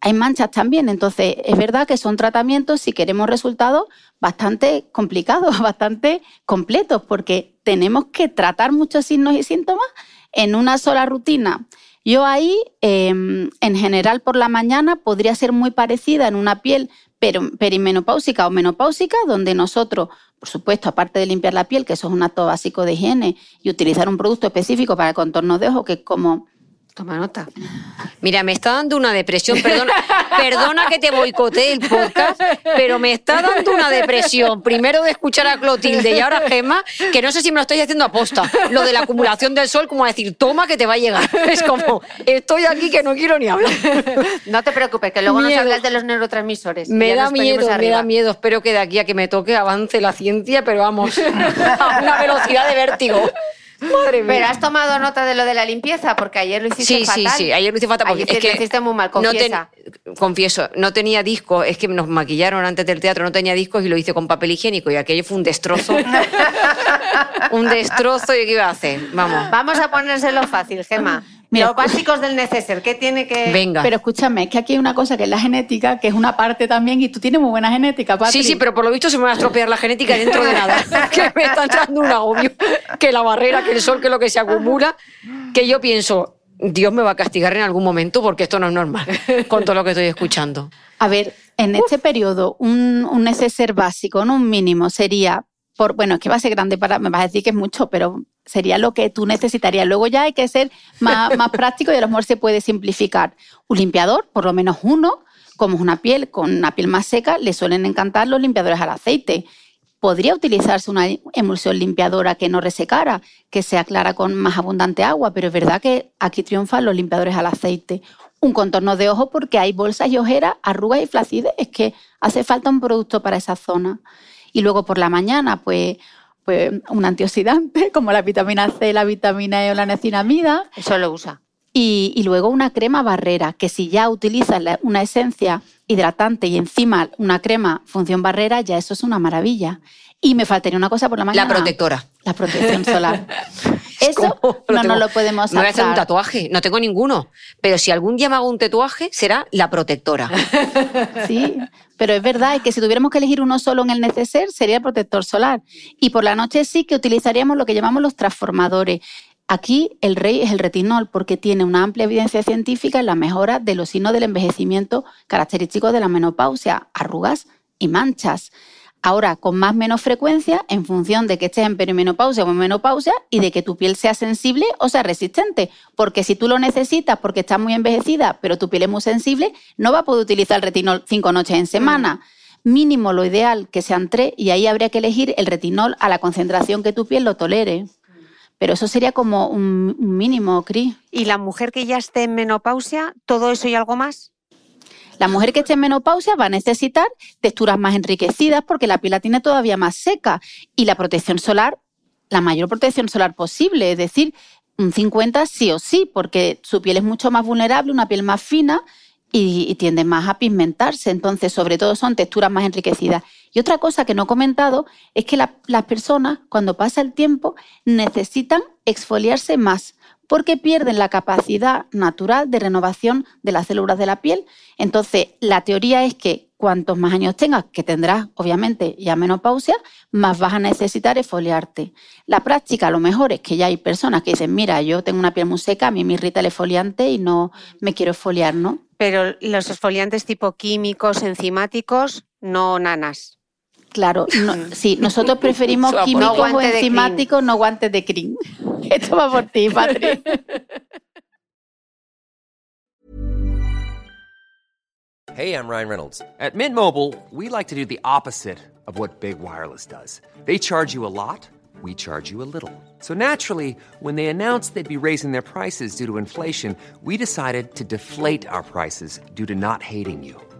hay manchas también. Entonces, es verdad que son tratamientos, si queremos resultados, bastante complicados, [laughs] bastante completos, porque tenemos que tratar muchos signos y síntomas en una sola rutina. Yo ahí, em, en general, por la mañana podría ser muy parecida en una piel perimenopáusica o menopáusica, donde nosotros, por supuesto, aparte de limpiar la piel, que eso es un acto básico de higiene, y utilizar un producto específico para el contorno de ojo, que como Toma nota. Mira, me está dando una depresión. Perdona, [laughs] perdona que te boicotee el podcast, pero me está dando una depresión. Primero de escuchar a Clotilde y ahora a Gemma, que no sé si me lo estoy haciendo a posta. Lo de la acumulación del sol, como a decir, toma que te va a llegar. [laughs] Es como, estoy aquí que no quiero ni hablar. No te preocupes, que luego nos hablas de los neurotransmisores. Me da miedo, me da miedo. Espero que de aquí a que me toque avance la ciencia, pero vamos, [laughs] a una velocidad de vértigo. Madre mía. Pero has tomado nota de lo de la limpieza, porque ayer lo hiciste fatal. Sí, sí, sí, ayer lo hice fatal. Porque es que lo hiciste muy mal, confiesa. No confieso, no tenía discos, es que nos maquillaron antes del teatro, no tenía discos y lo hice con papel higiénico y aquello fue un destrozo. [laughs] un destrozo y ¿qué iba a hacer? Vamos. Vamos a ponérselo fácil, Gema. Los básicos del neceser, ¿qué tiene que...? Venga. Pero escúchame, es que aquí hay una cosa que es la genética, que es una parte también, y tú tienes muy buena genética, Patri. Sí, sí, pero por lo visto se me va a estropear la genética dentro de nada. [laughs] que me está entrando un agobio. Que la barrera, que el sol, que lo que se acumula, que yo pienso, Dios me va a castigar en algún momento porque esto no es normal, con todo lo que estoy escuchando. A ver, en este periodo, un, un neceser básico, no un mínimo, sería por, bueno, es que va a ser grande para, me vas a decir que es mucho, pero sería lo que tú necesitarías. Luego ya hay que ser [laughs] más, práctico y a lo mejor se puede simplificar. Un limpiador, por lo menos uno, como es una piel con una piel más seca, le suelen encantar los limpiadores al aceite. Podría utilizarse una emulsión limpiadora que no resecara, que sea clara con más abundante agua, pero es verdad que aquí triunfan los limpiadores al aceite. Un contorno de ojo porque hay bolsas y ojeras, arrugas y flacidez, es que hace falta un producto para esa zona. Y luego por la mañana, pues pues, un antioxidante [laughs] como la vitamina C, la vitamina E o la niacinamida. Eso lo usa. Y, luego una crema barrera, que si ya utilizas una esencia hidratante y encima una crema función barrera, ya eso es una maravilla. Y me faltaría una cosa por la mañana. La protectora. La protección solar. [laughs] Eso no nos lo podemos Me voy a hacer un tatuaje, no tengo ninguno. Pero si algún día me hago un tatuaje, será la protectora. [laughs] Sí, pero es verdad es que si tuviéramos que elegir uno solo en el neceser sería el protector solar. Y por la noche sí que utilizaríamos lo que llamamos los transformadores. Aquí el rey es el retinol porque tiene una amplia evidencia científica en la mejora de los signos del envejecimiento característicos de la menopausia, arrugas y manchas. Ahora, con más o menos frecuencia, en función de que estés en perimenopausia o en menopausia y de que tu piel sea sensible o sea resistente. Porque si tú lo necesitas porque estás muy envejecida, pero tu piel es muy sensible, no va a poder utilizar el retinol cinco noches en semana. Mínimo lo ideal que sean tres y ahí habría que elegir el retinol a la concentración que tu piel lo tolere. Pero eso sería como un, un mínimo, Cris. ¿Y la mujer que ya esté en menopausia, todo eso y algo más? La mujer que esté en menopausia va a necesitar texturas más enriquecidas porque la piel la tiene todavía más seca y la protección solar, la mayor protección solar posible, es decir, un 50 sí o sí, porque su piel es mucho más vulnerable, una piel más fina y, tiende más a pigmentarse. Entonces, sobre todo son texturas más enriquecidas. Y otra cosa que no he comentado es que la- las personas, cuando pasa el tiempo, necesitan exfoliarse más porque pierden la capacidad natural de renovación de las células de la piel. Entonces, la teoría es que cuantos más años tengas, que tendrás obviamente ya menopausia, más vas a necesitar exfoliarte. La práctica, lo mejor es que ya hay personas que dicen, mira, yo tengo una piel muy seca, a mí me irrita el exfoliante y no me quiero exfoliar, ¿no? Pero los exfoliantes tipo químicos, enzimáticos, no nanas. Claro, no- mm. sí, nosotros preferimos Se va a poner- químicos No o enzimáticos, no guantes de cream. [laughs] Esto va por ti, Patri. [laughs] Hey, I'm Ryan Reynolds. At Mint Mobile, we like to do the opposite of what Big Wireless does. They charge you a lot, we charge you a little. So naturally, when they announced they'd be raising their prices due to inflation, we decided to deflate our prices due to not hating you.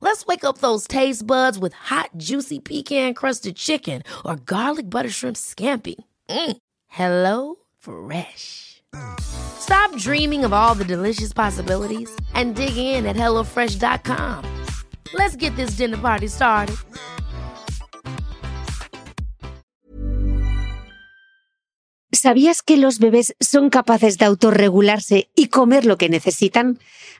Let's wake up those taste buds with hot, juicy pecan crusted chicken or garlic butter shrimp scampi. Mm. Hello Fresh. Stop dreaming of all the delicious possibilities and dig in at HelloFresh.com. Let's get this dinner party started. ¿Sabías que los bebés son capaces de autorregularse y comer lo que necesitan?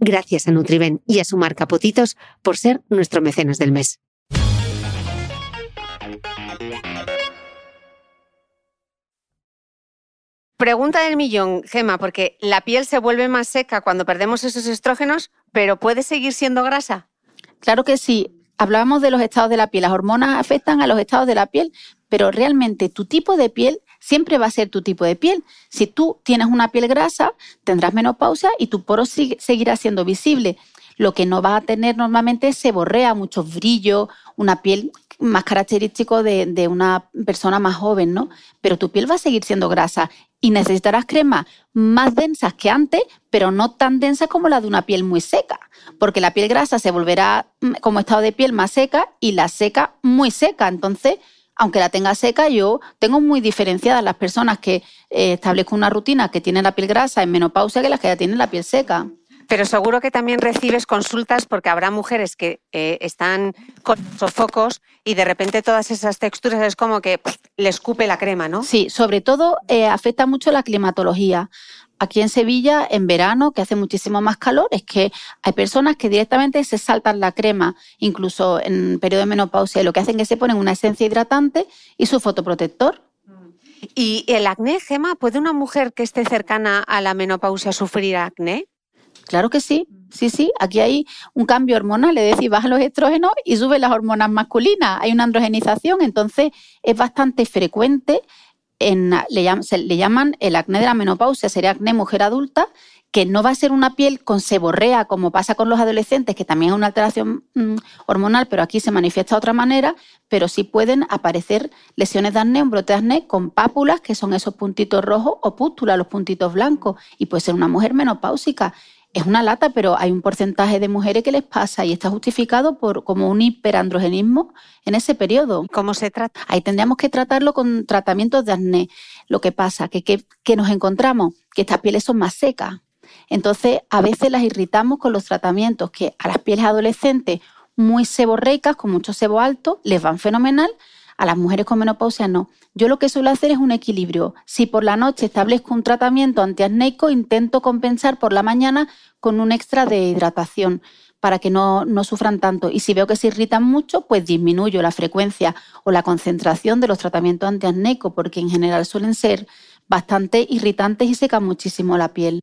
Gracias a Nutriben y a su marca Potitos por ser nuestro mecenas del mes. Pregunta del millón, Gema, porque la piel se vuelve más seca cuando perdemos esos estrógenos, pero ¿puede seguir siendo grasa? Claro que sí. Hablábamos de los estados de la piel. Las hormonas afectan a los estados de la piel, pero realmente tu tipo de piel siempre va a ser tu tipo de piel. Si tú tienes una piel grasa, tendrás menopausia y tu poro seguirá siendo visible. Lo que no vas a tener normalmente es seborrea, mucho brillo, una piel más característico de, de una persona más joven, ¿no? Pero tu piel va a seguir siendo grasa y necesitarás cremas más densas que antes, pero no tan densas como la de una piel muy seca, porque la piel grasa se volverá mm, como estado de piel más seca y la seca muy seca. Entonces, aunque la tenga seca, yo tengo muy diferenciadas las personas que eh, establezco una rutina que tienen la piel grasa en menopausia que las que ya tienen la piel seca. Pero seguro que también recibes consultas porque habrá mujeres que eh, están con sofocos y de repente todas esas texturas es como que pff, le escupe la crema, ¿no? Sí, sobre todo eh, afecta mucho la climatología. Aquí en Sevilla, en verano, que hace muchísimo más calor, es que hay personas que directamente se saltan la crema, incluso en periodo de menopausia, y lo que hacen es que se ponen una esencia hidratante y su fotoprotector. ¿Y el acné, Gema? ¿Puede una mujer que esté cercana a la menopausia sufrir acné? Claro que sí, sí, sí. Aquí hay un cambio hormonal, es decir, bajan los estrógenos y suben las hormonas masculinas. Hay una androgenización, entonces es bastante frecuente. En, le, llam- se- le llaman el acné de la menopausia, sería acné mujer adulta, que no va a ser una piel con seborrea como pasa con los adolescentes, que también es una alteración mm, hormonal, pero aquí se manifiesta de otra manera, pero sí pueden aparecer lesiones de acné, un brote de acné con pápulas, que son esos puntitos rojos, o pústulas, los puntitos blancos, y puede ser una mujer menopáusica. Es una lata, pero hay un porcentaje de mujeres que les pasa y está justificado por como un hiperandrogenismo en ese periodo. ¿Cómo se trata? Ahí tendríamos que tratarlo con tratamientos de acné. Lo que pasa que, que, que nos encontramos que estas pieles son más secas. Entonces, a veces las irritamos con los tratamientos que a las pieles adolescentes muy seborreicas, con mucho sebo alto, les van fenomenal. A las mujeres con menopausia no. Yo lo que suelo hacer es un equilibrio. Si por la noche establezco un tratamiento antiacnéico, intento compensar por la mañana con un extra de hidratación para que no, no sufran tanto. Y si veo que se irritan mucho, pues disminuyo la frecuencia o la concentración de los tratamientos antiacnéicos, porque en general suelen ser bastante irritantes y secan muchísimo la piel.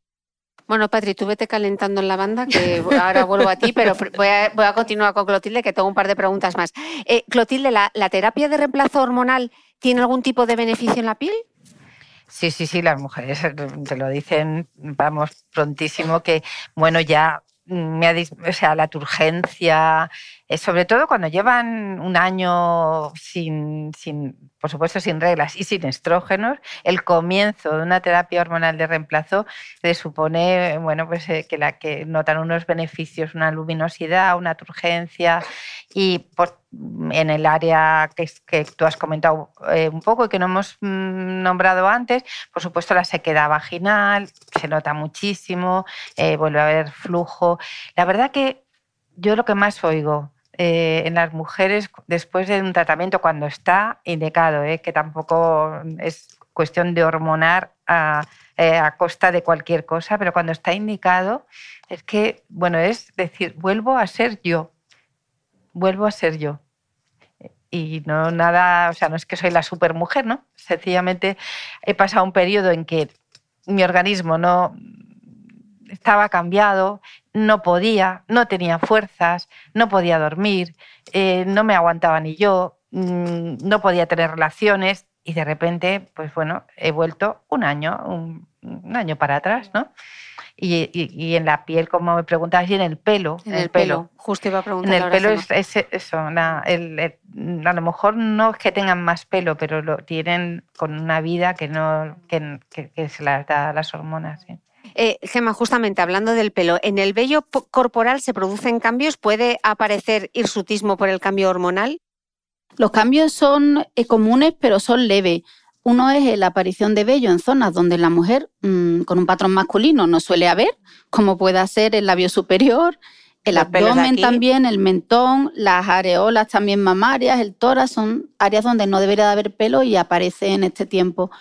Bueno, Patri, tú vete calentando en la banda, que ahora vuelvo a ti, pero voy a, continuar con Clotilde, que tengo un par de preguntas más. Eh, Clotilde, ¿la, ¿la terapia de reemplazo hormonal tiene algún tipo de beneficio en la piel? Sí, sí, sí, las mujeres te lo dicen, vamos, prontísimo, que bueno, ya me ha, o sea, la turgencia, eh, sobre todo cuando llevan un año sin, sin, por supuesto, sin reglas y sin estrógenos, el comienzo de una terapia hormonal de reemplazo le supone, bueno, pues eh, que la que notan unos beneficios, una luminosidad, una turgencia y en el área que tú has comentado eh, un poco y que no hemos mm, nombrado antes, por supuesto la sequedad vaginal se nota muchísimo, eh, vuelve a haber flujo. La verdad que yo lo que más oigo eh, en las mujeres después de un tratamiento cuando está indicado, eh, que tampoco es cuestión de hormonar a, eh, a costa de cualquier cosa, pero cuando está indicado es que, bueno, es decir, vuelvo a ser yo, vuelvo a ser yo. Y no nada, o sea, no es que soy la supermujer, ¿no? Sencillamente he pasado un periodo en que mi organismo no estaba cambiado, no podía, no tenía fuerzas, no podía dormir, eh, no me aguantaba ni yo, mm, no podía tener relaciones y de repente, pues bueno, he vuelto un año, un, un año para atrás, ¿no? Y, y- y en la piel, como me preguntabas, y en el pelo. En el pelo. Justo iba a preguntar. En el pelo es, es eso, la- el- el- a lo mejor no es que tengan más pelo, pero lo tienen con una vida que no que, que- que se las da las hormonas. sí. Eh, Gema, justamente hablando del pelo, ¿en el vello po- corporal se producen cambios? ¿Puede aparecer hirsutismo por el cambio hormonal? Los cambios son eh, comunes, pero son leves. Uno es la aparición de vello en zonas donde la mujer mm, con un patrón masculino no suele haber, como pueda ser el labio superior, el Los abdomen también, el mentón, las areolas también mamarias, el tórax, son áreas donde no debería de haber pelo y aparece en este tiempo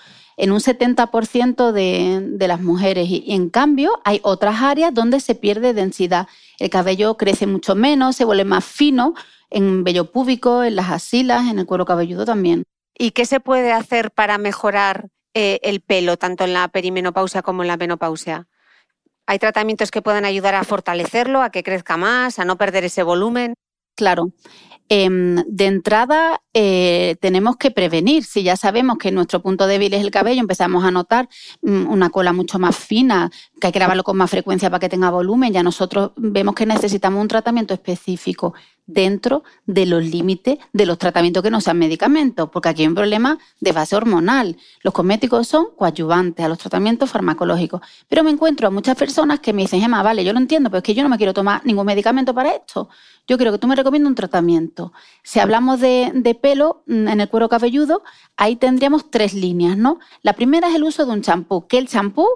en un 70% de, de las mujeres. Y, en cambio hay otras áreas donde se pierde densidad. El cabello crece mucho menos, se vuelve más fino, en vello púbico, en las asilas, en el cuero cabelludo también. ¿Y qué se puede hacer para mejorar eh, el pelo, tanto en la perimenopausia como en la menopausia? ¿Hay tratamientos que puedan ayudar a fortalecerlo, a que crezca más, a no perder ese volumen? Claro. Em, de entrada, eh, tenemos que prevenir. Si ya sabemos que nuestro punto débil es el cabello, empezamos a notar mm, una cola mucho más fina, que hay que lavarlo con más frecuencia para que tenga volumen, ya nosotros vemos que necesitamos un tratamiento específico dentro de los límites de los tratamientos que no sean medicamentos, porque aquí hay un problema de base hormonal. Los cosméticos son coadyuvantes a los tratamientos farmacológicos. Pero me encuentro a muchas personas que me dicen, Gemma, vale, yo lo entiendo, pero es que yo no me quiero tomar ningún medicamento para esto. Yo quiero que tú me recomiendes un tratamiento. Si hablamos de, de pelo mm, en el cuero cabelludo, ahí tendríamos tres líneas, ¿no? La primera es el uso de un champú, que el champú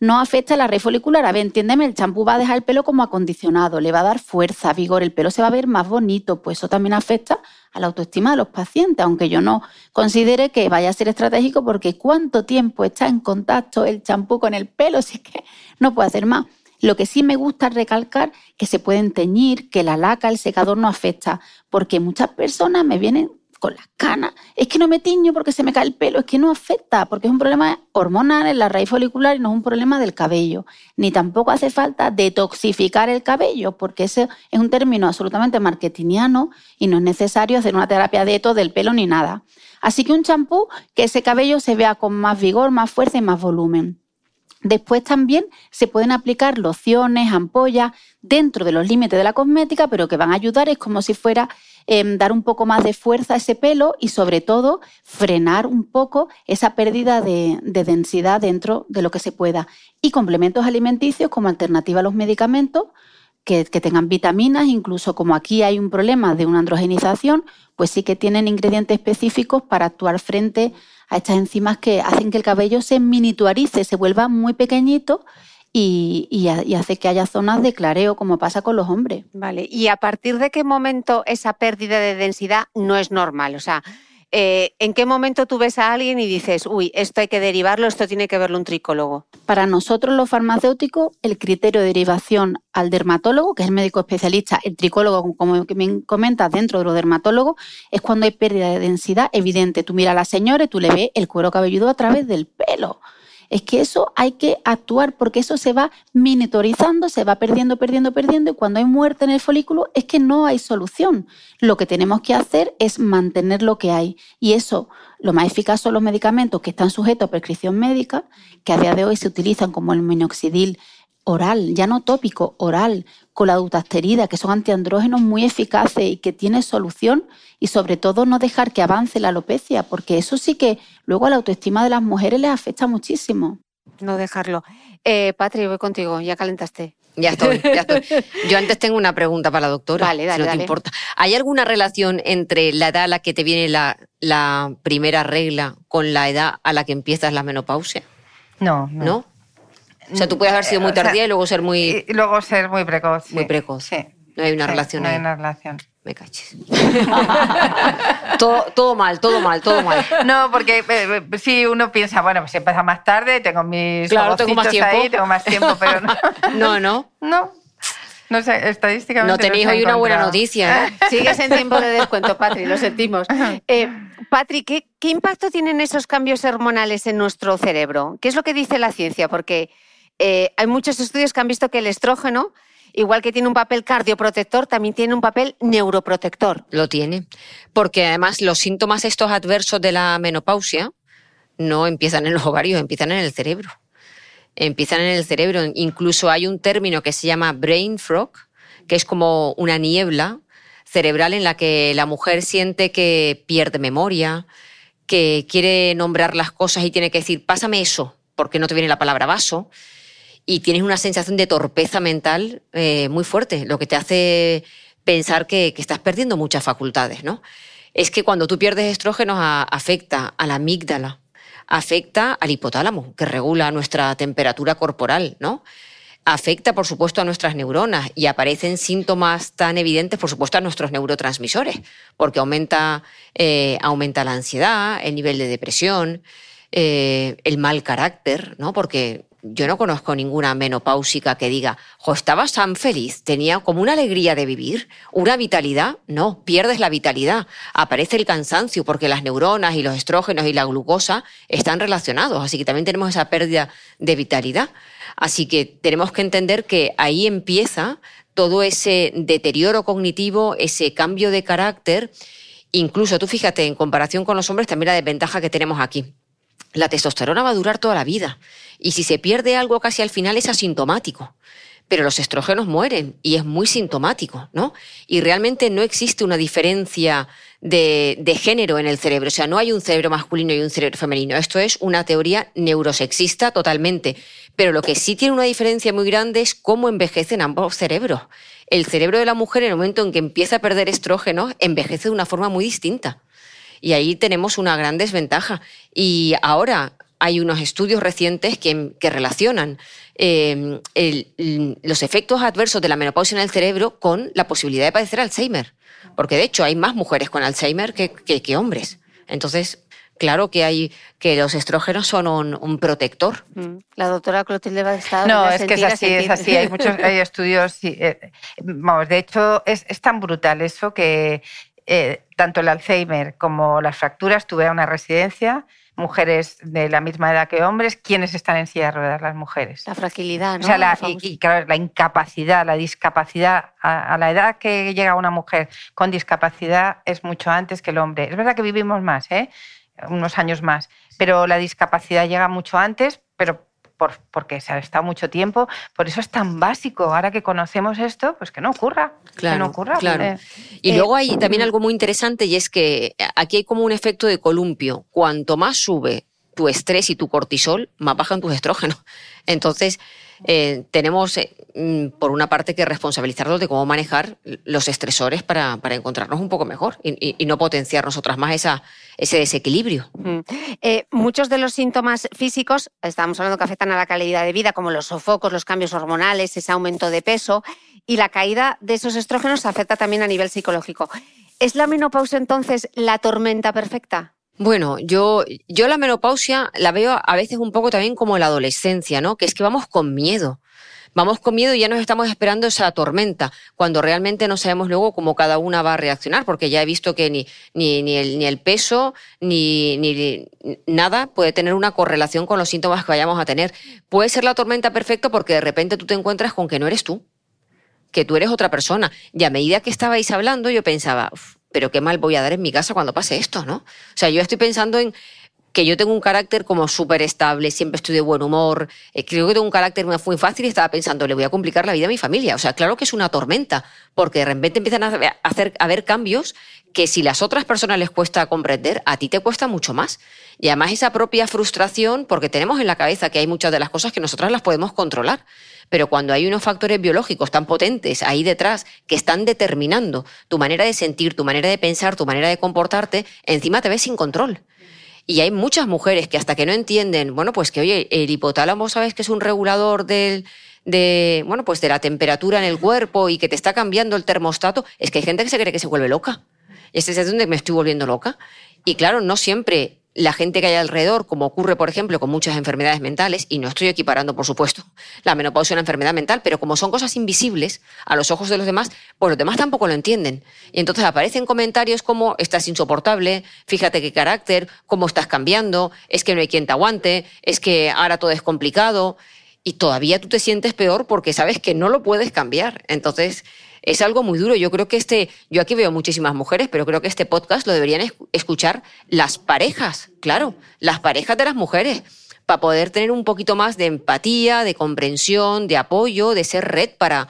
no afecta la red folicular. A ver, entiéndeme, el champú va a dejar el pelo como acondicionado, le va a dar fuerza, vigor, el pelo se va a ver más bonito, pues eso también afecta a la autoestima de los pacientes, aunque yo no considere que vaya a ser estratégico porque cuánto tiempo está en contacto el champú con el pelo, [laughs] si es que no puede hacer más. Lo que sí me gusta recalcar que se pueden teñir, que la laca, el secador no afecta, porque muchas personas me vienen con las canas, es que no me tiño porque se me cae el pelo, es que no afecta, porque es un problema hormonal en la raíz folicular y no es un problema del cabello. Ni tampoco hace falta detoxificar el cabello, porque ese es un término absolutamente marketingiano y no es necesario hacer una terapia de eto del pelo ni nada. Así que un champú que ese cabello se vea con más vigor, más fuerza y más volumen. Después también se pueden aplicar lociones, ampollas dentro de los límites de la cosmética, pero que van a ayudar, es como si fuera em, dar un poco más de fuerza a ese pelo y sobre todo frenar un poco esa pérdida de, densidad dentro de lo que se pueda. Y complementos alimenticios como alternativa a los medicamentos, que, tengan vitaminas, incluso como aquí hay un problema de una androgenización, pues sí que tienen ingredientes específicos para actuar frente a estas enzimas que hacen que el cabello se miniaturice, se vuelva muy pequeñito y, hace que haya zonas de clareo, como pasa con los hombres. Vale, ¿y a partir de qué momento esa pérdida de densidad no es normal? O sea, eh, ¿en qué momento tú ves a alguien y dices, uy, esto hay que derivarlo, esto tiene que verlo un tricólogo? Para nosotros los farmacéuticos, el criterio de derivación al dermatólogo, que es el médico especialista, el tricólogo, como me comentas, dentro de los dermatólogos, es cuando hay pérdida de densidad evidente. Tú miras a la señora y tú le ves el cuero cabelludo a través del pelo. Es que eso hay que actuar porque eso se va miniaturizando, se va perdiendo, perdiendo, perdiendo y cuando hay muerte en el folículo es que no hay solución. Lo que tenemos que hacer es mantener lo que hay y eso lo más eficaz son los medicamentos que están sujetos a prescripción médica, que a día de hoy se utilizan como el minoxidil oral, ya no tópico, oral, con la dutasterida, que son antiandrógenos muy eficaces y que tienen solución y sobre todo no dejar que avance la alopecia, porque eso sí que luego a la autoestima de las mujeres les afecta muchísimo. No dejarlo. Eh, Patri, voy contigo, ya calentaste. Ya estoy, ya estoy. [laughs] Yo antes tengo una pregunta para la doctora. Vale, dale, si no te importa. ¿Hay alguna relación entre la edad a la que te viene la, la primera regla con la edad a la que empiezas la menopausia? No, no. ¿No? O sea, tú puedes haber sido muy O sea, tardía y luego ser muy, Y luego ser muy precoz. sí. muy precoz. Sí. No hay una Sí, relación No hay ahí. una relación. Me caches. [laughs] todo, todo mal, todo mal, todo mal. No, porque eh, eh, sí, uno piensa, bueno, pues empieza más tarde, tengo mis Claro, tengo más tiempo. ahí, tengo más tiempo, pero no. [laughs] No, no. No, no sé, estadísticamente No tenéis hoy una buena noticia. ¿eh? [laughs] Sigues en tiempo de descuento, Patri, lo sentimos. Eh, Patri, ¿qué, qué impacto tienen esos cambios hormonales en nuestro cerebro? ¿Qué es lo que dice la ciencia? Porque eh, hay muchos estudios que han visto que el estrógeno, igual que tiene un papel cardioprotector, también tiene un papel neuroprotector. Lo tiene. Porque además los síntomas estos adversos de la menopausia no empiezan en los ovarios, empiezan en el cerebro. Empiezan en el cerebro. Incluso hay un término que se llama brain fog, que es como una niebla cerebral en la que la mujer siente que pierde memoria, que quiere nombrar las cosas y tiene que decir, pásame eso, porque no te viene la palabra vaso. Y tienes una sensación de torpeza mental eh, muy fuerte, lo que te hace pensar que, estás perdiendo muchas facultades, ¿no? Es que cuando tú pierdes estrógenos afecta a la amígdala, afecta al hipotálamo, que regula nuestra temperatura corporal, ¿no? Afecta, por supuesto, a nuestras neuronas y aparecen síntomas tan evidentes, por supuesto, a nuestros neurotransmisores, porque aumenta, eh, aumenta la ansiedad, el nivel de depresión, eh, el mal carácter, ¿no? Porque yo no conozco ninguna menopáusica que diga, jo, estaba tan feliz, tenía como una alegría de vivir, una vitalidad. No, pierdes la vitalidad. Aparece el cansancio porque las neuronas y los estrógenos y la glucosa están relacionados. Así que también tenemos esa pérdida de vitalidad. Así que tenemos que entender que ahí empieza todo ese deterioro cognitivo, ese cambio de carácter. Incluso tú fíjate, en comparación con los hombres, también la desventaja que tenemos aquí la testosterona va a durar toda la vida. Y si se pierde algo casi al final es asintomático. Pero los estrógenos mueren y es muy sintomático, ¿no? Y realmente no existe una diferencia de, género en el cerebro. O sea, no hay un cerebro masculino y un cerebro femenino. Esto es una teoría neurosexista totalmente. Pero lo que sí tiene una diferencia muy grande es cómo envejecen ambos cerebros. El cerebro de la mujer, en el momento en que empieza a perder estrógenos, envejece de una forma muy distinta. Y ahí tenemos una gran desventaja. Y ahora hay unos estudios recientes que, que relacionan eh, el- los efectos adversos de la menopausia en el cerebro con la posibilidad de padecer Alzheimer. Porque de hecho hay más mujeres con Alzheimer que, que- que hombres. Entonces, claro que hay que los estrógenos son un, un protector. Mm. La doctora Clotilde va a estar. No, es que es así, es así. Hay muchos hay [laughs] estudios. eh, vamos, de hecho, es, es tan brutal eso que eh, tanto el Alzheimer como las fracturas, tuve una residencia, mujeres de la misma edad que hombres, ¿quiénes están en silla de ruedas? Las mujeres. La fragilidad, ¿no? O sea, la, y, y, claro, la incapacidad, la discapacidad, a, a la edad que llega una mujer con discapacidad es mucho antes que el hombre. Es verdad que vivimos más, ¿eh? unos años más, pero la discapacidad llega mucho antes, pero por- porque se ha estado mucho tiempo. Por eso es tan básico, ahora que conocemos esto, pues que no ocurra. que no ocurra. claro. Eh, Y Eh, luego hay también algo muy interesante y es que aquí hay como un efecto de columpio. Cuanto más sube tu estrés y tu cortisol, más bajan tus estrógenos. Entonces, eh, tenemos, eh, mm, por una parte, que responsabilizarnos de cómo manejar los estresores para, encontrarnos un poco mejor y, no potenciar nosotras más ese desequilibrio. Mm. Eh, muchos de los síntomas físicos, estamos hablando que afectan a la calidad de vida, como los sofocos, los cambios hormonales, ese aumento de peso, y la caída de esos estrógenos afecta también a nivel psicológico. ¿Es la menopausia entonces la tormenta perfecta? Bueno, yo, yo la menopausia la veo a veces un poco también como la adolescencia, ¿no? Que es que vamos con miedo. Vamos con miedo y ya nos estamos esperando esa tormenta, cuando realmente no sabemos luego cómo cada una va a reaccionar, porque ya he visto que ni, ni, ni, el, ni el peso ni, ni nada puede tener una correlación con los síntomas que vayamos a tener. Puede ser la tormenta perfecta porque de repente tú te encuentras con que no eres tú, que tú eres otra persona. Y a medida que estabais hablando, yo pensaba, "Uf, pero qué mal voy a dar en mi casa cuando pase esto, ¿no? O sea, yo estoy pensando en que yo tengo un carácter como súper estable, siempre estoy de buen humor, eh, creo que tengo un carácter muy fácil y estaba pensando, le voy a complicar la vida a mi familia. O sea, claro que es una tormenta, porque de repente empiezan a hacer- a haber cambios que si las otras personas les cuesta comprender, a ti te cuesta mucho más. Y además esa propia frustración, porque tenemos en la cabeza que hay muchas de las cosas que nosotras las podemos controlar. Pero cuando hay unos factores biológicos tan potentes ahí detrás que están determinando tu manera de sentir, tu manera de pensar, tu manera de comportarte, encima te ves sin control. Y hay muchas mujeres que hasta que no entienden, bueno, pues que oye, el hipotálamo sabes que es un regulador del, de, bueno, pues de la temperatura en el cuerpo y que te está cambiando el termostato, es que hay gente que se cree que se vuelve loca. Este es donde me estoy volviendo loca. Y claro, no siempre la gente que hay alrededor, como ocurre, por ejemplo, con muchas enfermedades mentales, y no estoy equiparando, por supuesto, la menopausia a una enfermedad mental, pero como son cosas invisibles a los ojos de los demás, pues los demás tampoco lo entienden. Y entonces aparecen comentarios como estás insoportable, fíjate qué carácter, cómo estás cambiando, es que no hay quien te aguante, es que ahora todo es complicado, y todavía tú te sientes peor porque sabes que no lo puedes cambiar. Entonces, es algo muy duro. Yo creo que este, yo aquí veo muchísimas mujeres, pero creo que este podcast lo deberían es- escuchar las parejas, claro, las parejas de las mujeres, para poder tener un poquito más de empatía, de comprensión, de apoyo, de ser red para,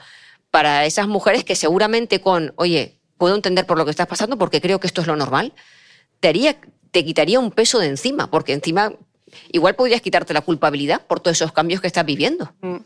para esas mujeres que seguramente con, oye, puedo entender por lo que estás pasando porque creo que esto es lo normal, te, haría, te quitaría un peso de encima, porque encima igual podrías quitarte la culpabilidad por todos esos cambios que estás viviendo. Mm.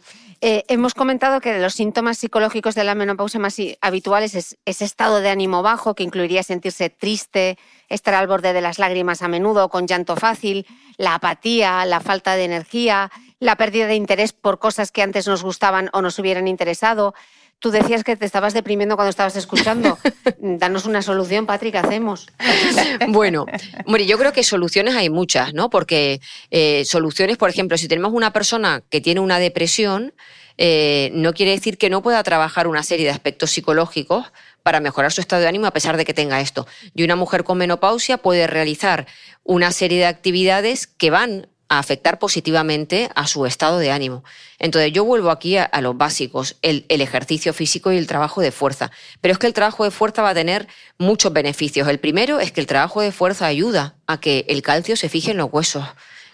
Eh, hemos comentado que de los síntomas psicológicos de la menopausia más habituales es ese estado de ánimo bajo, que incluiría sentirse triste, estar al borde de las lágrimas a menudo, con llanto fácil, la apatía, la falta de energía, la pérdida de interés por cosas que antes nos gustaban o nos hubieran interesado. Tú decías que te estabas deprimiendo cuando estabas escuchando. [laughs] Danos una solución, Patrick, ¿qué hacemos? [laughs] Bueno, hombre, yo creo que soluciones hay muchas, ¿no? Porque eh, soluciones, por ejemplo, si tenemos una persona que tiene una depresión, eh, no quiere decir que no pueda trabajar una serie de aspectos psicológicos para mejorar su estado de ánimo a pesar de que tenga esto. Y una mujer con menopausia puede realizar una serie de actividades que van a afectar positivamente a su estado de ánimo. Entonces yo vuelvo aquí a, los básicos, el, el ejercicio físico y el trabajo de fuerza. Pero es que el trabajo de fuerza va a tener muchos beneficios. El primero es que el trabajo de fuerza ayuda a que el calcio se fije en los huesos,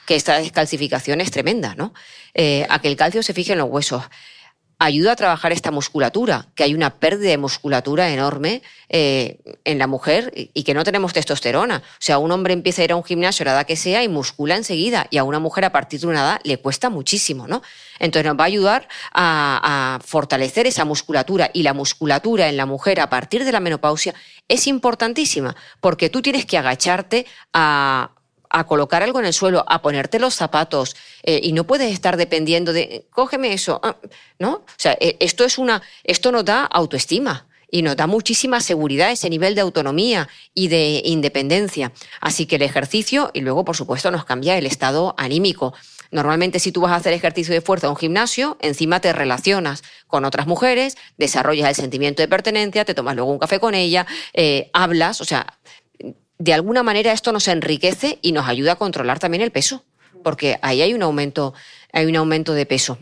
que esta descalcificación es tremenda, ¿no? Eh, a que el calcio se fije en los huesos ayuda a trabajar esta musculatura, que hay una pérdida de musculatura enorme eh, en la mujer y que no tenemos testosterona. O sea, un hombre empieza a ir a un gimnasio a la edad que sea y muscula enseguida, y a una mujer a partir de una edad le cuesta muchísimo, ¿no? Entonces nos va a ayudar a, fortalecer esa musculatura y la musculatura en la mujer a partir de la menopausia es importantísima, porque tú tienes que agacharte a colocar algo en el suelo, a ponerte los zapatos, eh, y no puedes estar dependiendo de, cógeme eso, ah", ¿no? O sea, eh, esto, es una, esto nos da autoestima y nos da muchísima seguridad ese nivel de autonomía y de independencia. Así que el ejercicio, y luego, por supuesto, nos cambia el estado anímico. Normalmente si tú vas a hacer ejercicio de fuerza a un gimnasio, encima te relacionas con otras mujeres, desarrollas el sentimiento de pertenencia, te tomas luego un café con ella, eh, hablas, o sea, de alguna manera esto nos enriquece y nos ayuda a controlar también el peso, porque ahí hay un aumento, hay un aumento de peso.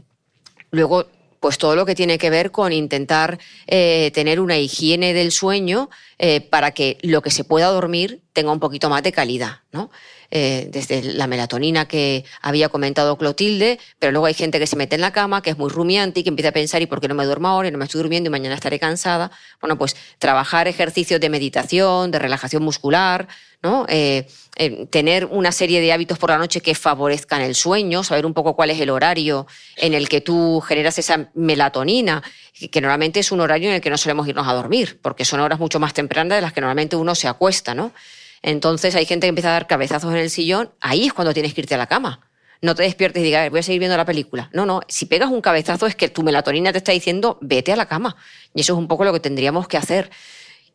Luego, pues todo lo que tiene que ver con intentar eh, tener una higiene del sueño eh, para que lo que se pueda dormir tenga un poquito más de calidad, ¿no? Eh, desde la melatonina que había comentado Clotilde, pero luego hay gente que se mete en la cama, que es muy rumiante y que empieza a pensar, ¿y por qué no me duermo ahora y no me estoy durmiendo y mañana estaré cansada? Bueno, pues trabajar ejercicios de meditación, de relajación muscular, ¿no? Eh, eh, tener una serie de hábitos por la noche que favorezcan el sueño, saber un poco cuál es el horario en el que tú generas esa melatonina, que normalmente es un horario en el que no solemos irnos a dormir, porque son horas mucho más tempranas de las que normalmente uno se acuesta, ¿no? Entonces hay gente que empieza a dar cabezazos en el sillón, ahí es cuando tienes que irte a la cama. No te despiertes y digas, voy a seguir viendo la película. No, no, si pegas un cabezazo es que tu melatonina te está diciendo, vete a la cama. Y eso es un poco lo que tendríamos que hacer.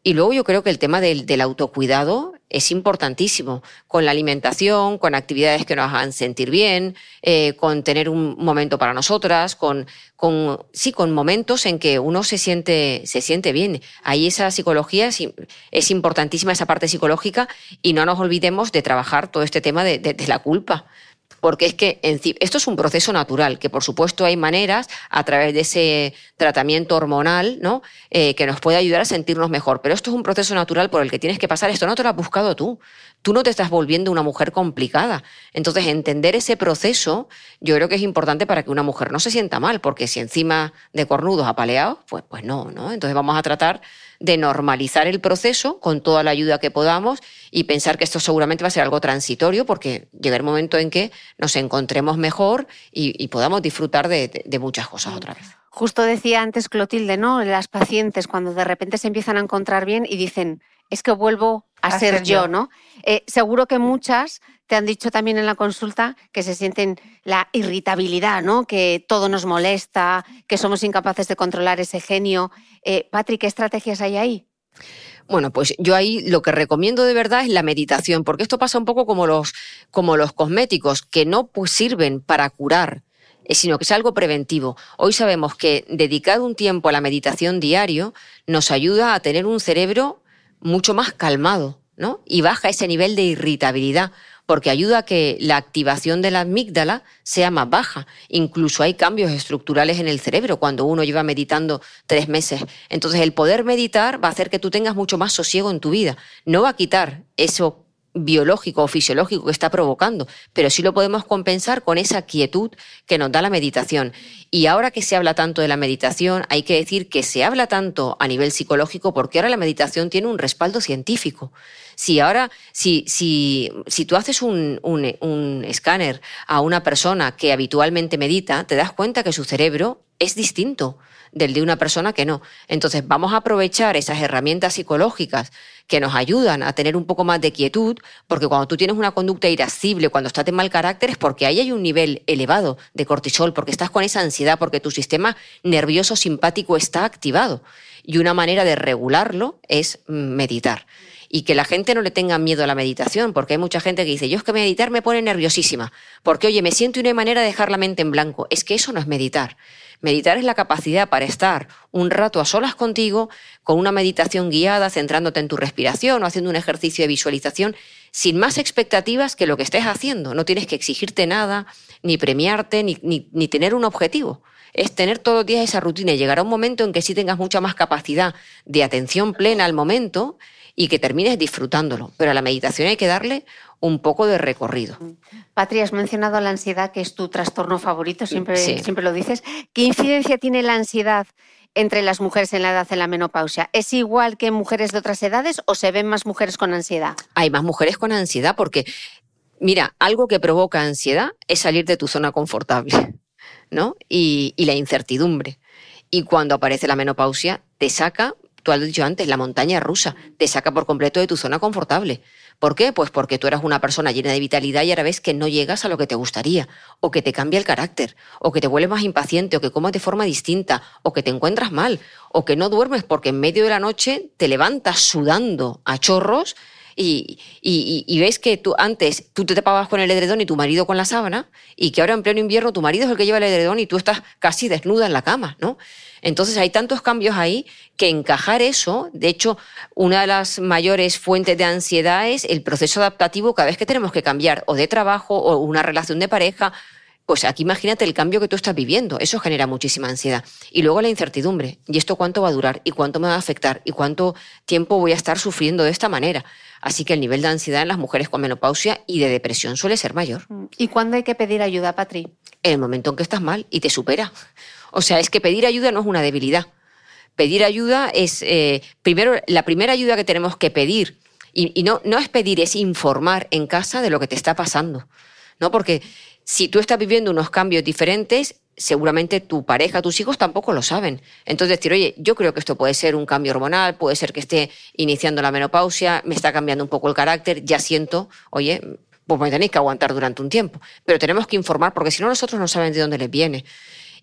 Y luego yo creo que el tema del, autocuidado es importantísimo, con la alimentación, con actividades que nos hagan sentir bien, eh, con tener un momento para nosotras, con, sí, con momentos en que uno se siente, se siente bien. Ahí esa psicología es, importantísima, esa parte psicológica, y no nos olvidemos de trabajar todo este tema de la culpa porque es que esto es un proceso natural, que por supuesto hay maneras a través de ese tratamiento hormonal ¿no? Eh, que nos puede ayudar a sentirnos mejor, pero esto es un proceso natural por el que tienes que pasar, esto no te lo has buscado tú, tú no te estás volviendo una mujer complicada. Entonces, entender ese proceso yo creo que es importante para que una mujer no se sienta mal, porque si encima de cornudos apaleados, pues, pues no, ¿no? Entonces vamos a tratar de normalizar el proceso con toda la ayuda que podamos y pensar que esto seguramente va a ser algo transitorio porque llega el momento en que nos encontremos mejor y, podamos disfrutar de, muchas cosas otra vez. Justo decía antes Clotilde, ¿no? Las pacientes cuando de repente se empiezan a encontrar bien y dicen, es que vuelvo a, ser, yo, ¿no? Eh, seguro que muchas te han dicho también en la consulta que se sienten la irritabilidad, ¿no? Que todo nos molesta, que somos incapaces de controlar ese genio. Eh, Patrick, ¿qué estrategias hay ahí? Bueno, pues yo ahí lo que recomiendo de verdad es la meditación, porque esto pasa un poco como los, como los cosméticos, que no pues, sirven para curar, eh, sino que es algo preventivo. Hoy sabemos que dedicar un tiempo a la meditación diario nos ayuda a tener un cerebro mucho más calmado, ¿no? Y baja ese nivel de irritabilidad porque ayuda a que la activación de la amígdala sea más baja. Incluso hay cambios estructurales en el cerebro cuando uno lleva meditando tres meses. Entonces el poder meditar va a hacer que tú tengas mucho más sosiego en tu vida. No va a quitar eso biológico o fisiológico que está provocando, pero sí lo podemos compensar con esa quietud que nos da la meditación. Y ahora que se habla tanto de la meditación, hay que decir que se habla tanto a nivel psicológico porque ahora la meditación tiene un respaldo científico. Si ahora, si, si, si tú haces un, un, un escáner a una persona que habitualmente medita, te das cuenta que su cerebro es distinto del de una persona que no. Entonces vamos a aprovechar esas herramientas psicológicas que nos ayudan a tener un poco más de quietud, porque cuando tú tienes una conducta irascible, cuando estás de mal carácter, es porque ahí hay un nivel elevado de cortisol, porque estás con esa ansiedad, porque tu sistema nervioso simpático está activado. Y una manera de regularlo es meditar y que la gente no le tenga miedo a la meditación, porque hay mucha gente que dice, yo es que meditar me pone nerviosísima, porque oye, me siento y manera de dejar la mente en blanco. Es que eso no es meditar. Meditar es la capacidad para estar un rato a solas contigo, con una meditación guiada, centrándote en tu respiración o haciendo un ejercicio de visualización, sin más expectativas que lo que estés haciendo. No tienes que exigirte nada, ni premiarte, ni, ni, tener un objetivo es tener todos los días esa rutina y llegará un momento en que sí tengas mucha más capacidad de atención plena al momento y que termines disfrutándolo. Pero a la meditación hay que darle un poco de recorrido. Patria, has mencionado la ansiedad, que es tu trastorno favorito, siempre, siempre lo dices. ¿Qué incidencia tiene la ansiedad entre las mujeres en la edad de la menopausia? ¿Es igual que en mujeres de otras edades o se ven más mujeres con ansiedad? Hay más mujeres con ansiedad porque, mira, algo que provoca ansiedad es salir de tu zona confortable, ¿no? Y, y la incertidumbre. Y cuando aparece la menopausia, te saca tú has dicho antes, la montaña rusa te saca por completo de tu zona confortable, ¿Por qué? Pues porque tú eras una persona llena de vitalidad y ahora ves que no llegas a lo que te gustaría, o que te cambia el carácter, o que te vuelves más impaciente, o que comes de forma distinta, o que te encuentras mal, o que no duermes porque en medio de la noche te levantas sudando a chorros y, ves que tú antes tú te tapabas con el edredón y tu marido con la sábana y que ahora en pleno invierno tu marido es el que lleva el edredón y tú estás casi desnuda en la cama, ¿no? Entonces hay tantos cambios ahí que encajar eso, de hecho, una de las mayores fuentes de ansiedad es el proceso adaptativo cada vez que tenemos que cambiar o de trabajo o una relación de pareja. Pues aquí imagínate el cambio que tú estás viviendo, eso genera muchísima ansiedad. Y luego la incertidumbre, ¿y esto cuánto va a durar? ¿Y cuánto me va a afectar? ¿Y cuánto tiempo voy a estar sufriendo de esta manera? Así que el nivel de ansiedad en las mujeres con menopausia y de depresión suele ser mayor. ¿Y cuándo hay que pedir ayuda, Patri? En el momento en que estás mal y te supera. O sea, es que pedir ayuda no es una debilidad. Pedir ayuda es, eh, primero, la primera ayuda que tenemos que pedir, y, no, no es pedir, es informar en casa de lo que te está pasando. ¿no? Porque si tú estás viviendo unos cambios diferentes, seguramente tu pareja, tus hijos tampoco lo saben. Entonces decir, oye, yo creo que esto puede ser un cambio hormonal, puede ser que esté iniciando la menopausia, me está cambiando un poco el carácter, ya siento, oye, pues me tenéis que aguantar durante un tiempo. Pero tenemos que informar porque si no nosotros no saben de dónde les viene.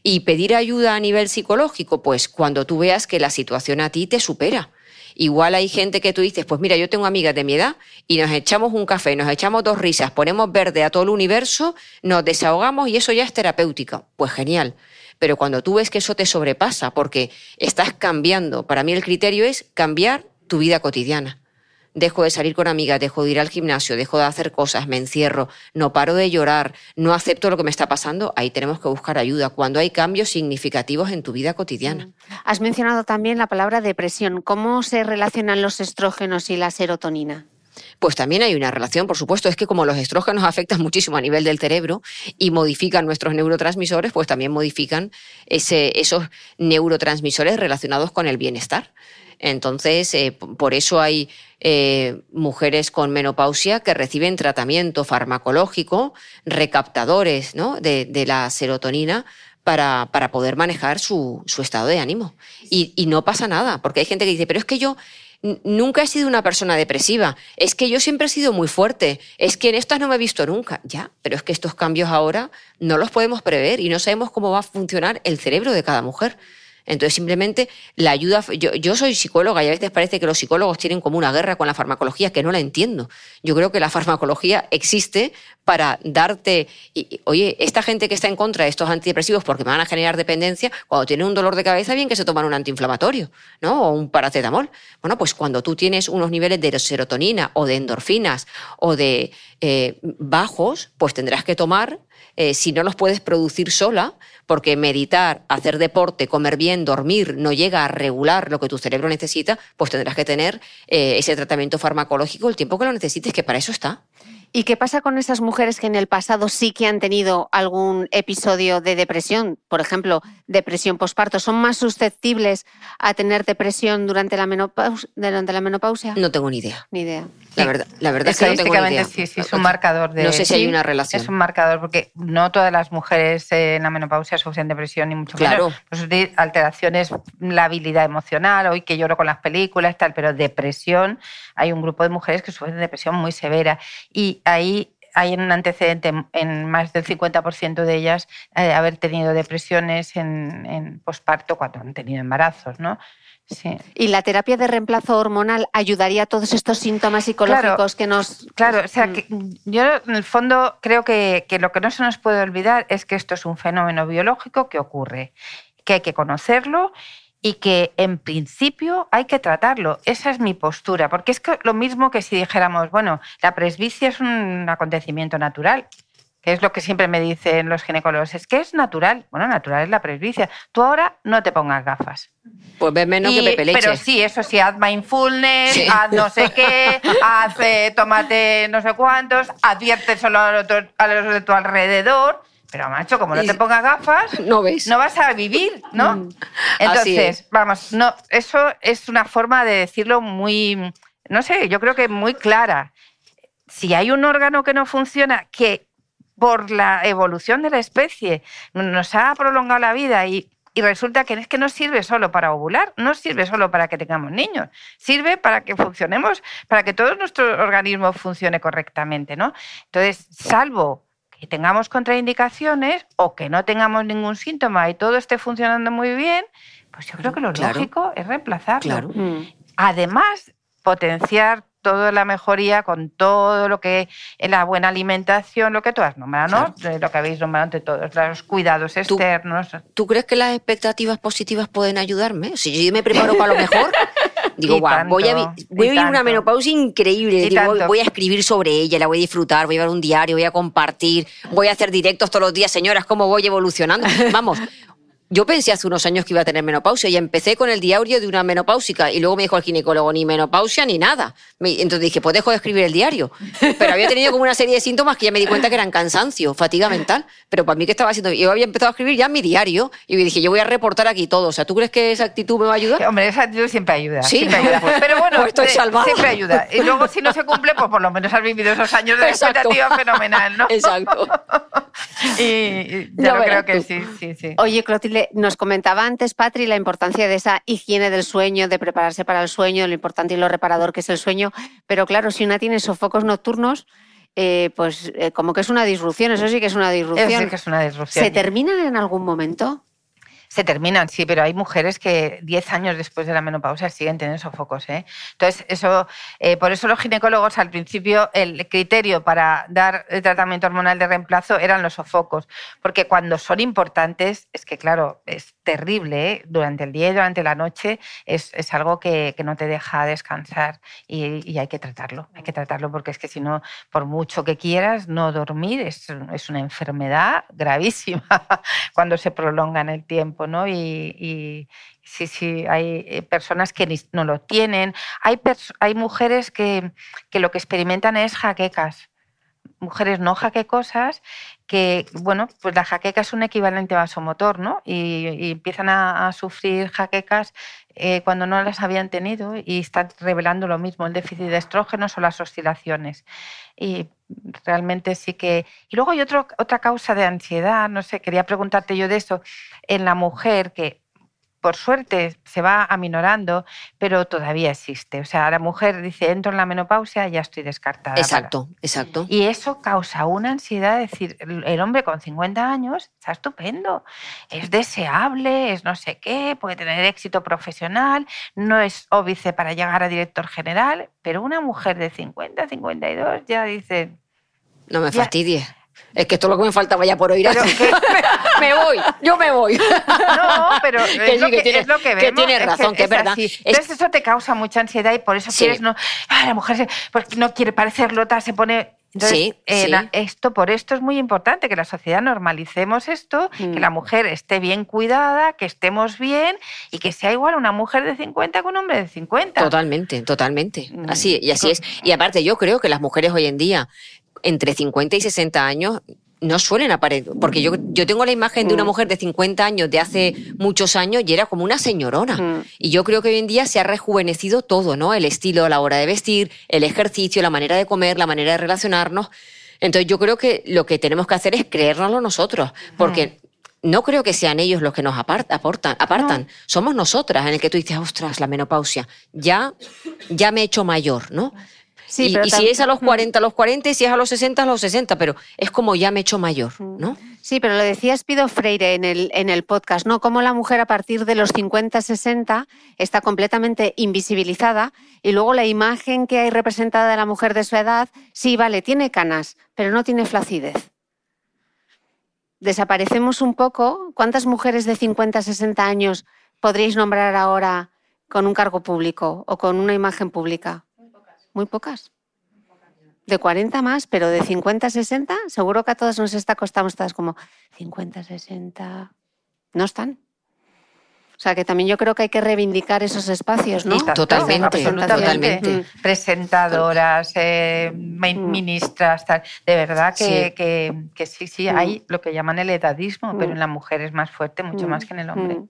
Y pedir ayuda a nivel psicológico, pues cuando tú veas que la situación a ti te supera. Igual hay gente que tú dices, pues mira, yo tengo amigas de mi edad y nos echamos un café, nos echamos dos risas, ponemos verde a todo el universo, nos desahogamos y eso ya es terapéutico. Pues genial. Pero cuando tú ves que eso te sobrepasa porque estás cambiando, para mí el criterio es cambiar tu vida cotidiana dejo de salir con amigas, dejo de ir al gimnasio, dejo de hacer cosas, me encierro, no paro de llorar, no acepto lo que me está pasando, ahí tenemos que buscar ayuda cuando hay cambios significativos en tu vida cotidiana. Mm. Has mencionado también la palabra depresión. ¿Cómo se relacionan los estrógenos y la serotonina? Pues también hay una relación, por supuesto, es que como los estrógenos afectan muchísimo a nivel del cerebro y modifican nuestros neurotransmisores, pues también modifican esos neurotransmisores relacionados con el bienestar. Entonces, eh, por eso hay eh, mujeres con menopausia que reciben tratamiento farmacológico, recaptadores de, la serotonina para, para poder manejar su, estado de ánimo. Y, y, no pasa nada, porque hay gente que dice, pero es que yo nunca he sido una persona depresiva, es que yo siempre he sido muy fuerte, es que en estas no me he visto nunca. Ya, pero es que estos cambios ahora no los podemos prever y no sabemos cómo va a funcionar el cerebro de cada mujer. Entonces, simplemente la ayuda. Yo, soy psicóloga y a veces parece que los psicólogos tienen como una guerra con la farmacología que no la entiendo. Yo creo que la farmacología existe para darte. oye, esta gente que está en contra de estos antidepresivos porque me van a generar dependencia, cuando tiene un dolor de cabeza, bien que se toman un antiinflamatorio, ¿no? O un paracetamol. Bueno, pues cuando tú tienes unos niveles de serotonina o de endorfinas o de eh, bajos, pues tendrás que tomar eh, si no los puedes producir sola, porque meditar, hacer deporte, comer bien, dormir, no llega a regular lo que tu cerebro necesita, pues tendrás que tener eh, ese tratamiento farmacológico el tiempo que lo necesites, que para eso está. ¿Y qué pasa con esas mujeres que en el pasado sí que han tenido algún episodio de depresión? Por ejemplo, depresión posparto. ¿Son más susceptibles a tener depresión durante la, menopausia, durante la menopausia? No tengo ni idea. Ni idea. La verdad, la verdad es que no tengo ni idea. Sí, sí, es un marcador de. No sé si hay una relación. Es un marcador porque no todas las mujeres en la menopausia sufren depresión ni mucho claro. menos. Pues alteraciones, la habilidad emocional, hoy que lloro con las películas, tal, pero depresión, hay un grupo de mujeres que sufren depresión muy severa y ahí hay un antecedente en más del 50% de ellas de haber tenido depresiones en, en posparto cuando han tenido embarazos, ¿no? Sí. ¿Y la terapia de reemplazo hormonal ayudaría a todos estos síntomas psicológicos que nos... Claro, o sea, que yo en el fondo creo que, que, lo que no se nos puede olvidar es que esto es un fenómeno biológico que ocurre, que hay que conocerlo y que en principio hay que tratarlo. Esa es mi postura, porque es que lo mismo que si dijéramos, bueno, la presbicia es un acontecimiento natural, que es lo que siempre me dicen los ginecólogos, es que es natural. Bueno, natural es la presbicia. Tú ahora no te pongas gafas. Pues ve menos que Pepe Leche. Pero sí, eso sí, haz mindfulness, haz no sé qué, haz eh, tomate no sé cuántos, advierte solo a los, a los de tu alrededor pero macho, como no te pongas gafas, no ves. No vas a vivir, ¿no? Mm. Entonces, vamos, no, eso es una forma de decirlo muy, no sé, yo creo que muy clara. Si hay un órgano que no funciona, que por la evolución de la especie nos ha prolongado la vida y y resulta que es que no sirve solo para ovular, no sirve solo para que tengamos niños, sirve para que funcionemos, para que todo nuestro organismo funcione correctamente, ¿no? Entonces, salvo que tengamos contraindicaciones o que no tengamos ningún síntoma y todo esté funcionando muy bien, pues yo creo que lo Claro. lógico es reemplazarlo. Claro. Mm. Además, potenciar toda la mejoría con todo lo que la buena alimentación, lo que tú has nombrado, ¿no? Lo que habéis nombrado entre todos, los cuidados externos. ¿Tú crees que las expectativas positivas pueden ayudarme? Si yo me preparo para lo mejor, [laughs] digo, guau, voy a, voy a vivir una menopausia increíble. Digo, voy a escribir sobre ella, la voy a disfrutar, voy a llevar un diario, voy a compartir, voy a hacer directos todos los días, señoras, cómo voy evolucionando. [laughs] Vamos. Yo pensé hace unos años que iba a tener menopausia y empecé con el diario de una menopáusica y luego me dijo el ginecólogo, ni menopausia ni nada. Entonces dije, pues dejo de escribir el diario. Pero había tenido como una serie de síntomas que ya me di cuenta que eran cansancio, fatiga mental. Pero para mí que estaba haciendo, yo había empezado a escribir ya mi diario y dije, yo voy a reportar aquí todo. O sea, ¿tú crees que esa actitud me va a ayudar? Hombre, esa actitud siempre ayuda. Sí, siempre ayuda. Pero bueno, [laughs] pues estoy eh, salvada. siempre ayuda. Y luego, si no se cumple, pues por lo menos has vivido esos años de Exacto. expectativa fenomenal, ¿no? [laughs] Exacto. [laughs] Y, y Ya yo verás creo que sí, sí, sí. Oye, Clotilde, nos comentaba antes, Patri, la importancia de esa higiene del sueño, de prepararse para el sueño, lo importante y lo reparador que es el sueño. Pero claro, si una tiene sofocos nocturnos, eh, pues eh, como que es una disrupción, eso sí que es una disrupción. Eso sí que es una disrupción. ¿Se terminan en algún momento? Se terminan, sí, pero hay mujeres que 10 años después de la menopausia siguen teniendo sofocos. ¿eh? Entonces, eso, eh, por eso los ginecólogos al principio el criterio para dar el tratamiento hormonal de reemplazo eran los sofocos, porque cuando son importantes, es que claro, es terrible, ¿eh? durante el día y durante la noche es, es algo que, que no te deja descansar y, y hay que tratarlo, hay que tratarlo porque es que si no, por mucho que quieras, no dormir es, es una enfermedad gravísima [laughs] cuando se prolonga en el tiempo, ¿no? Y, y sí, sí, hay eh, personas que no lo tienen. Hay, hay mujeres que, que lo que experimentan es jaquecas. Mujeres no jaquecosas que, bueno, pues la jaqueca es un equivalente vasomotor, ¿no? Y, y empiezan a, a sufrir jaquecas eh, cuando no las habían tenido y están revelando lo mismo, el déficit de estrógenos o las oscilaciones. Y realmente sí que... Y luego hay otro, otra causa de ansiedad, no sé, quería preguntarte yo de eso, en la mujer que por suerte se va aminorando, pero todavía existe. O sea, la mujer dice, entro en la menopausia, ya estoy descartada. para- Exacto, exacto. y eso causa una ansiedad, es decir, el hombre con 50 años está estupendo, es deseable, es no sé qué, puede tener éxito profesional, no es óbice para llegar a director general, pero una mujer de 50, 52 ya dice, No me fastidies. Es que esto es lo que me faltaba ya por oír. Pero que- [laughs] me voy, yo me voy. no, pero [laughs] es, Que sí, lo que que, tiene- es lo que vemos. tienes razón, que es verdad. así. Es- Entonces eso te causa mucha ansiedad y por eso Sí. quieres no, ah, la mujer se- porque no quiere parecer lota, se pone... Entonces, Sí, eh, la- esto, por esto es muy importante que la sociedad normalicemos esto, que Mm. la mujer esté bien cuidada, que estemos bien y que sea igual una mujer de 50 que un hombre de 50. Totalmente, totalmente. Mm. Así, y así es. Y aparte, yo creo que las mujeres hoy en día, entre 50 y 60 años, no suelen aparecer. Porque yo, yo tengo la imagen de una Mm. mujer de 50 años de hace muchos años y era como una señorona. Mm. Y yo creo que hoy en día se ha rejuvenecido todo, ¿no? El estilo la hora de vestir, el ejercicio, la manera de comer, la manera de relacionarnos. Entonces yo creo que lo que tenemos que hacer es creérnoslo nosotros. Porque no creo que sean ellos los que nos apar- aportan, apartan. Somos nosotras en el que tú dices, ostras, la menopausia. Ya, ya me he hecho mayor, ¿no? Sí, y si es a los 40, a los 40, y si es a los 60, a los 60, pero es como ya me he hecho mayor, ¿no? Sí, pero lo decía Spido Freire en el, en el podcast, ¿no? Cómo la mujer a partir de los 50, 60 está completamente invisibilizada y luego la imagen que hay representada de la mujer de su edad, sí, vale, tiene canas, pero no tiene flacidez. Desaparecemos un poco. ¿Cuántas mujeres de 50, 60 años podríais nombrar ahora con un cargo público o con una imagen pública? Muy pocas. De 40 más, pero de 50 a 60, seguro que a todas nos está costando, estás como 50, 60. No están. O sea que también yo creo que hay que reivindicar esos espacios, ¿no? Totalmente, totalmente. Presentadoras, eh, Mm. ministras, tal. de verdad que Sí. sí, que, que sí, sí, Mm. hay lo que llaman el edadismo, pero Mm. en la mujer es más fuerte, mucho Mm, más que en el hombre.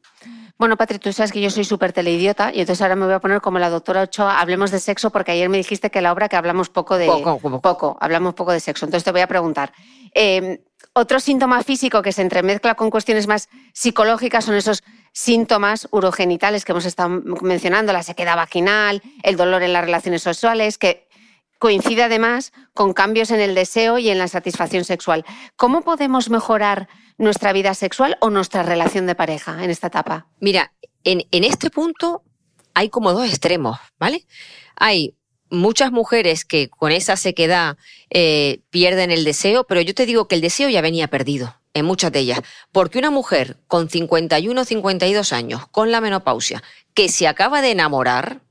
Bueno, Patri, tú sabes que yo soy súper teleidiota y entonces ahora me voy a poner como la doctora Ochoa, hablemos de sexo, porque ayer me dijiste que la obra que hablamos poco de... Poco, hablamos poco de sexo. Entonces te voy a preguntar, eh, otro síntoma físico que se entremezcla con cuestiones más psicológicas son esos síntomas urogenitales que hemos estado mencionando, la sequedad vaginal, el dolor en las relaciones sexuales, que coincide además con cambios en el deseo y en la satisfacción sexual. ¿Cómo podemos mejorar nuestra vida sexual o nuestra relación de pareja en esta etapa? Mira, en, en este punto hay como dos extremos, ¿vale? Hay muchas mujeres que con esa sequedad eh, pierden el deseo, pero yo te digo que el deseo ya venía perdido en muchas de ellas. Porque una mujer con 51 o 52 años, con la menopausia, que se acaba de enamorar,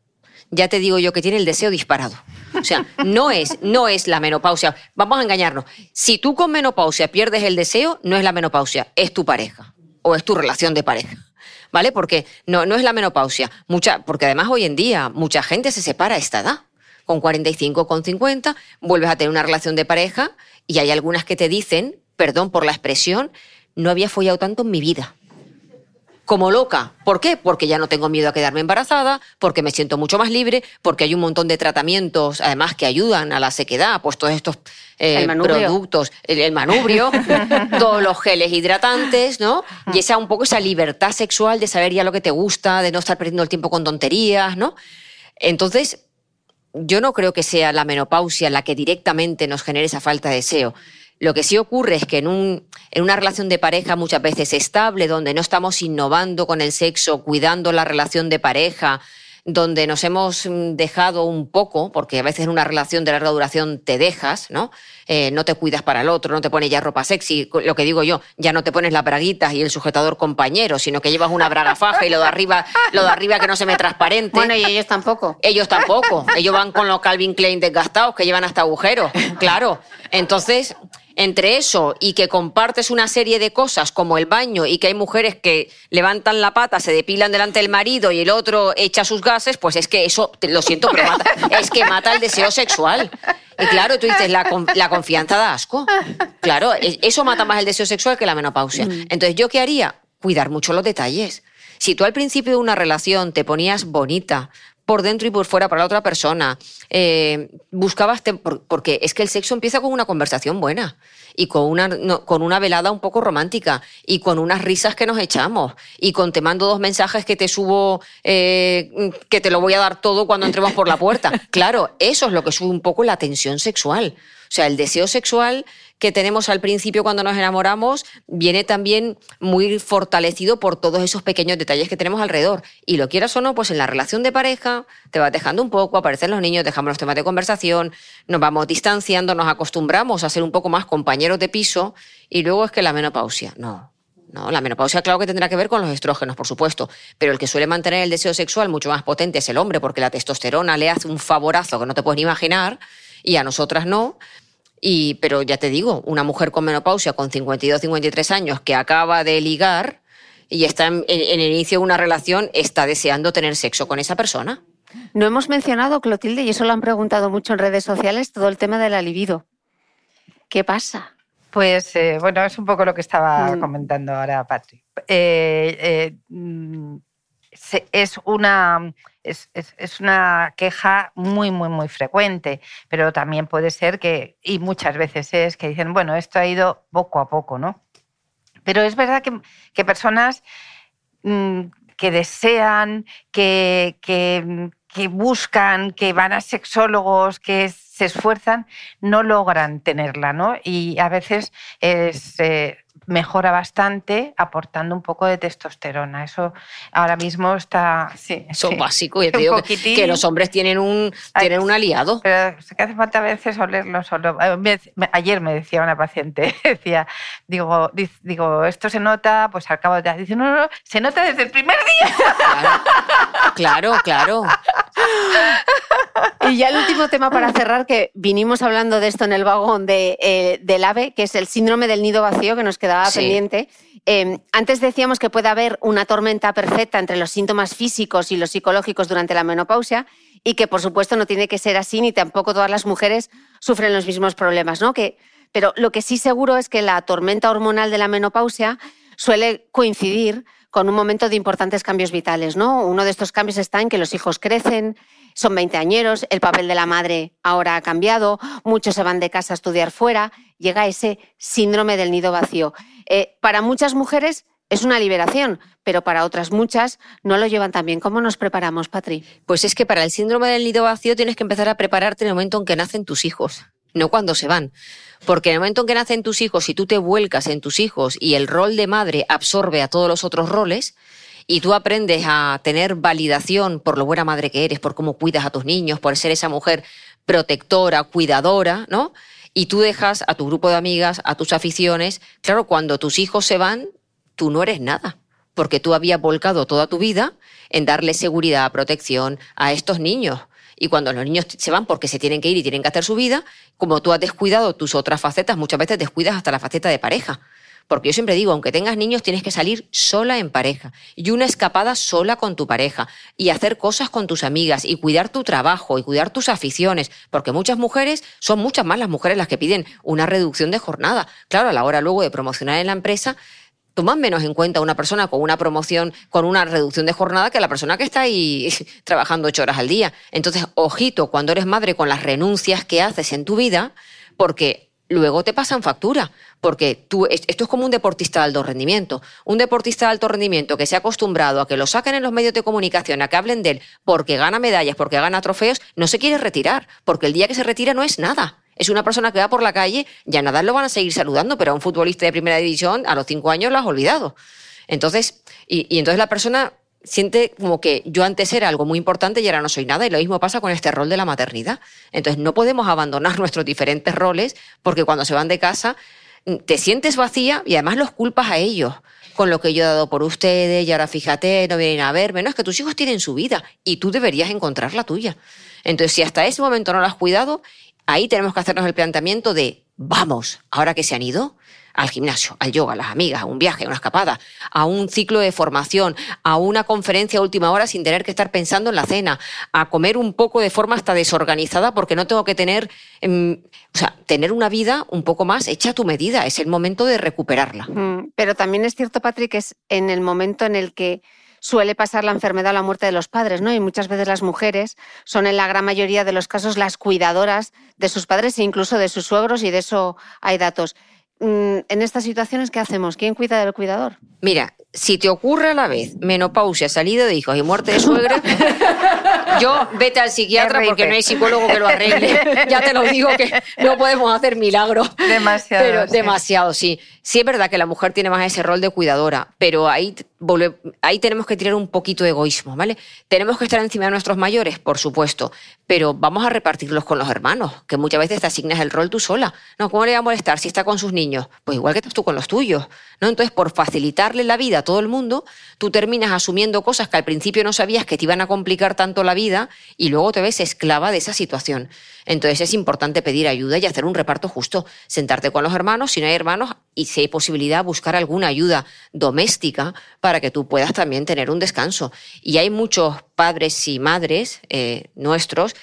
ya te digo yo que tiene el deseo disparado. O sea, no es, no es la menopausia. Vamos a engañarnos. Si tú con menopausia pierdes el deseo, no es la menopausia, es tu pareja o es tu relación de pareja. ¿Vale? Porque no, no es la menopausia. Mucha, porque además hoy en día mucha gente se separa a esta edad. Con 45, con 50, vuelves a tener una relación de pareja y hay algunas que te dicen, perdón por la expresión, no había follado tanto en mi vida como loca. ¿Por qué? Porque ya no tengo miedo a quedarme embarazada, porque me siento mucho más libre, porque hay un montón de tratamientos, además, que ayudan a la sequedad, pues todos estos eh, productos, el, manubrio, [laughs] todos los geles hidratantes, ¿no? Y esa un poco esa libertad sexual de saber ya lo que te gusta, de no estar perdiendo el tiempo con tonterías, ¿no? Entonces, yo no creo que sea la menopausia la que directamente nos genere esa falta de deseo. Lo que sí ocurre es que en, un, en una relación de pareja muchas veces estable, donde no estamos innovando con el sexo, cuidando la relación de pareja, donde nos hemos mm, dejado un poco, porque a veces en una relación de larga duración te dejas, ¿no? Eh, no te cuidas para el otro, no te pones ya ropa sexy, lo que digo yo, ya no te pones las braguitas y el sujetador compañero, sino que llevas una braga faja y lo de arriba, lo de arriba que no se me transparente. Bueno, y ellos tampoco. Ellos tampoco. Ellos van con los Calvin Klein desgastados que llevan hasta agujeros, claro. Entonces, entre eso y que compartes una serie de cosas como el baño y que hay mujeres que levantan la pata, se depilan delante del marido y el otro echa sus gases, pues es que eso, lo siento, pero mata, [laughs] es que mata el deseo sexual. Y claro, tú dices, la, la confianza da asco. Claro, eso mata más el deseo sexual que la menopausia. Mm. Entonces, ¿yo qué haría? Cuidar mucho los detalles. Si tú al principio de una relación te ponías bonita, por dentro y por fuera para la otra persona. Eh, buscabas, porque es que el sexo empieza con una conversación buena y con una, con una velada un poco romántica y con unas risas que nos echamos y con te mando dos mensajes que te subo, eh, que te lo voy a dar todo cuando entremos por la puerta. [laughs] Claro, eso es lo que sube un poco la tensión sexual. O sea, el deseo sexual que tenemos al principio cuando nos enamoramos viene también muy fortalecido por todos esos pequeños detalles que tenemos alrededor. Y lo quieras o no, pues en la relación de pareja te vas dejando un poco, aparecen los niños, dejamos los temas de conversación, nos vamos distanciando, nos acostumbramos a ser un poco más compañeros de piso y luego es que la menopausia, no. No, la menopausia claro que tendrá que ver con los estrógenos, por supuesto, pero el que suele mantener el deseo sexual mucho más potente es el hombre, porque la testosterona le hace un favorazo que no te puedes ni imaginar, y a nosotras no. Y, pero ya te digo, una mujer con menopausia con 52, 53 años que acaba de ligar y está en, el inicio de una relación, está deseando tener sexo con esa persona. No hemos mencionado, Clotilde, y eso lo han preguntado mucho en redes sociales, todo el tema de la libido. ¿Qué pasa? Pues eh, bueno, es un poco lo que estaba mm. comentando ahora Patrick. Eh, eh, mm, es una es, es, una queja muy, muy, muy frecuente, pero también puede ser que, y muchas veces es, que dicen, bueno, esto ha ido poco a poco, ¿no? Pero es verdad que, que personas mm, que desean, que, que, que, buscan, que van a sexólogos, que se esfuerzan, no logran tenerla, ¿no? Y a veces es... Eh, mejora bastante aportando un poco de testosterona. Eso ahora mismo está... Sí, Eso básico. Y [laughs] te digo que, los hombres tienen un, tienen un aliado. Pero que hace falta a veces olerlo solo. Eh, ayer me decía una paciente, [laughs] decía, digo, digo, esto se nota, pues al cabo de... Dice, no, no, se nota desde el primer día. Claro, claro. [laughs] Y ya el último tema para cerrar, que vinimos hablando de esto en el vagón de, eh, del AVE, que es el síndrome del nido vacío, que nos quedaba pendiente. Em, antes decíamos que puede haber una tormenta perfecta entre los síntomas físicos y los psicológicos durante la menopausia y que, por supuesto, no tiene que ser así, ni tampoco todas las mujeres sufren los mismos problemas, ¿no? Que, pero lo que sí seguro es que la tormenta hormonal de la menopausia suele coincidir con un momento de importantes cambios vitales, ¿no? Uno de estos cambios está en que los hijos crecen, son veinteañeros, el papel de la madre ahora ha cambiado, muchos se van de casa a estudiar fuera, llega ese síndrome del nido vacío. Eh, para muchas mujeres es una liberación, pero para otras muchas no lo llevan tan bien. ¿Cómo nos preparamos, Patri? Pues es que para el síndrome del nido vacío tienes que empezar a prepararte en el momento en que nacen tus hijos, no cuando se van. Porque en el momento en que nacen tus hijos, si tú te vuelcas en tus hijos y el rol de madre absorbe a todos los otros roles, y tú aprendes a tener validación por lo buena madre que eres, por cómo cuidas a tus niños, por ser esa mujer protectora, cuidadora, ¿no? Y tú dejas a tu grupo de amigas, a tus aficiones. Claro, cuando tus hijos se van, tú no eres nada, porque tú habías volcado toda tu vida en darle seguridad, protección a estos niños. Y cuando los niños se van porque se tienen que ir y tienen que hacer su vida, como tú has descuidado tus otras facetas, muchas veces descuidas hasta la faceta de pareja. Porque yo siempre digo, aunque tengas niños, tienes que salir sola en pareja y una escapada sola con tu pareja y hacer cosas con tus amigas y cuidar tu trabajo y cuidar tus aficiones, porque muchas mujeres, son muchas más las mujeres las que piden una reducción de jornada. Claro, a la hora luego de promocionar en la empresa, toman menos en cuenta una persona con una promoción, con una reducción de jornada que la persona que está ahí [laughs] trabajando ocho horas al día. Entonces, ojito cuando eres madre con las renuncias que haces en tu vida, porque luego te pasan factura, porque tú, esto es como un deportista de alto rendimiento. Un deportista de alto rendimiento que se ha acostumbrado a que lo saquen en los medios de comunicación, a que hablen de él porque gana medallas, porque gana trofeos, no se quiere retirar, porque el día que se retira no es nada. Es una persona que va por la calle y a Nadal lo van a seguir saludando, pero a un futbolista de primera división a los cinco años lo has olvidado. Entonces, y entonces la persona siente como que yo antes era algo muy importante y ahora no soy nada. Y lo mismo pasa con este rol de la maternidad. Entonces no podemos abandonar [laughs] nuestros diferentes roles porque cuando se van de casa mm, te sientes vacía y además los culpas a ellos con lo que yo he dado por ustedes y ahora fíjate, no vienen a verme. No, es que tus hijos tienen su vida y tú deberías encontrar la tuya. Entonces, si hasta ese momento no lo has cuidado, ahí tenemos que hacernos el planteamiento de, vamos, ahora que se han ido, al gimnasio, al yoga, a las amigas, a un viaje, a una escapada, a un ciclo de formación, a una conferencia a última hora sin tener que estar pensando en la cena, a comer un poco de forma hasta desorganizada porque no tengo que tener, em, o sea, tener una vida un poco más hecha a tu medida. Es el momento de recuperarla. Mm, pero también es cierto, Patrick, que es en el momento en el que suele pasar la enfermedad o la muerte de los padres, ¿no? Y muchas veces las mujeres son en la gran mayoría de los casos las cuidadoras de sus padres e incluso de sus suegros y de eso hay datos. Mm, en estas situaciones, ¿qué hacemos? ¿Quién cuida del cuidador? Mira, si te ocurre a la vez menopausia, salida de hijos y muerte de suegra, [laughs] yo vete al psiquiatra porque no hay psicólogo que lo arregle. [laughs] Ya te lo digo que no podemos hacer milagros. Demasiado. Pero demasiado, sí. Sí es verdad que la mujer tiene más ese rol de cuidadora, pero ahí, ahí tenemos que tirar un poquito de egoísmo, ¿vale? Tenemos que estar encima de nuestros mayores, por supuesto, pero vamos a repartirlos con los hermanos, que muchas veces te asignas el rol tú sola. No, ¿cómo le va a molestar si está con sus niños? Pues igual que estás tú con los tuyos, ¿no? Entonces, por facilitarle la vida a todo el mundo, tú terminas asumiendo cosas que al principio no sabías que te iban a complicar tanto la vida y luego te ves esclava de esa situación. Entonces es importante pedir ayuda y hacer un reparto justo, sentarte con los hermanos, si no hay hermanos, y si hay posibilidad, buscar alguna ayuda doméstica para que tú puedas también tener un descanso. Y hay muchos padres y madres eh, nuestros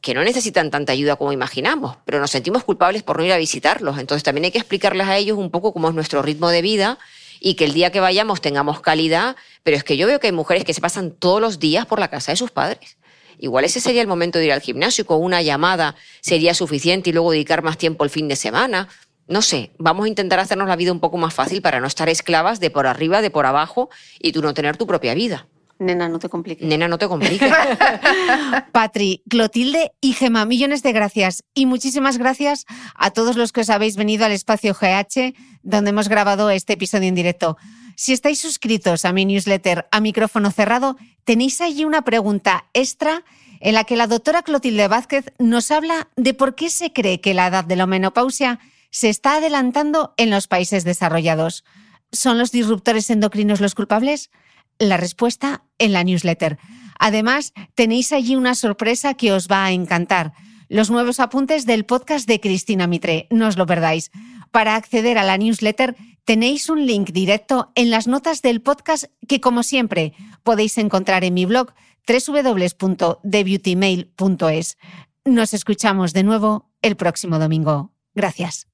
que no necesitan tanta ayuda como imaginamos, pero nos sentimos culpables por no ir a visitarlos. Entonces también hay que explicarles a ellos un poco cómo es nuestro ritmo de vida y que el día que vayamos tengamos calidad, pero es que yo veo que hay mujeres que se pasan todos los días por la casa de sus padres. Igual ese sería el momento de ir al gimnasio, con una llamada sería suficiente y luego dedicar más tiempo el fin de semana. No sé, vamos a intentar hacernos la vida un poco más fácil para no estar esclavas de por arriba, de por abajo y tú no tener tu propia vida. Nena, no te compliques. Nena, no te compliques. [laughs] Patri, Clotilde y Gema, millones de gracias. Y muchísimas gracias a todos los que os habéis venido al espacio GH, donde hemos grabado este episodio en directo. Si estáis suscritos a mi newsletter a micrófono cerrado, tenéis allí una pregunta extra en la que la doctora Clotilde Vázquez nos habla de por qué se cree que la edad de la menopausia se está adelantando en los países desarrollados. ¿Son los disruptores endocrinos los culpables? La respuesta en la newsletter. Además, tenéis allí una sorpresa que os va a encantar. Los nuevos apuntes del podcast de Cristina Mitre. No os lo perdáis. Para acceder a la newsletter tenéis un link directo en las notas del podcast que, como siempre, podéis encontrar en mi blog www.debeautymail.es. Nos escuchamos de nuevo el próximo domingo. Gracias.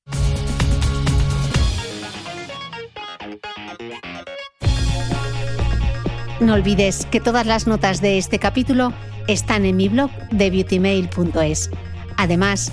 No olvides que todas las notas de este capítulo están en mi blog de beautymail.es. Además,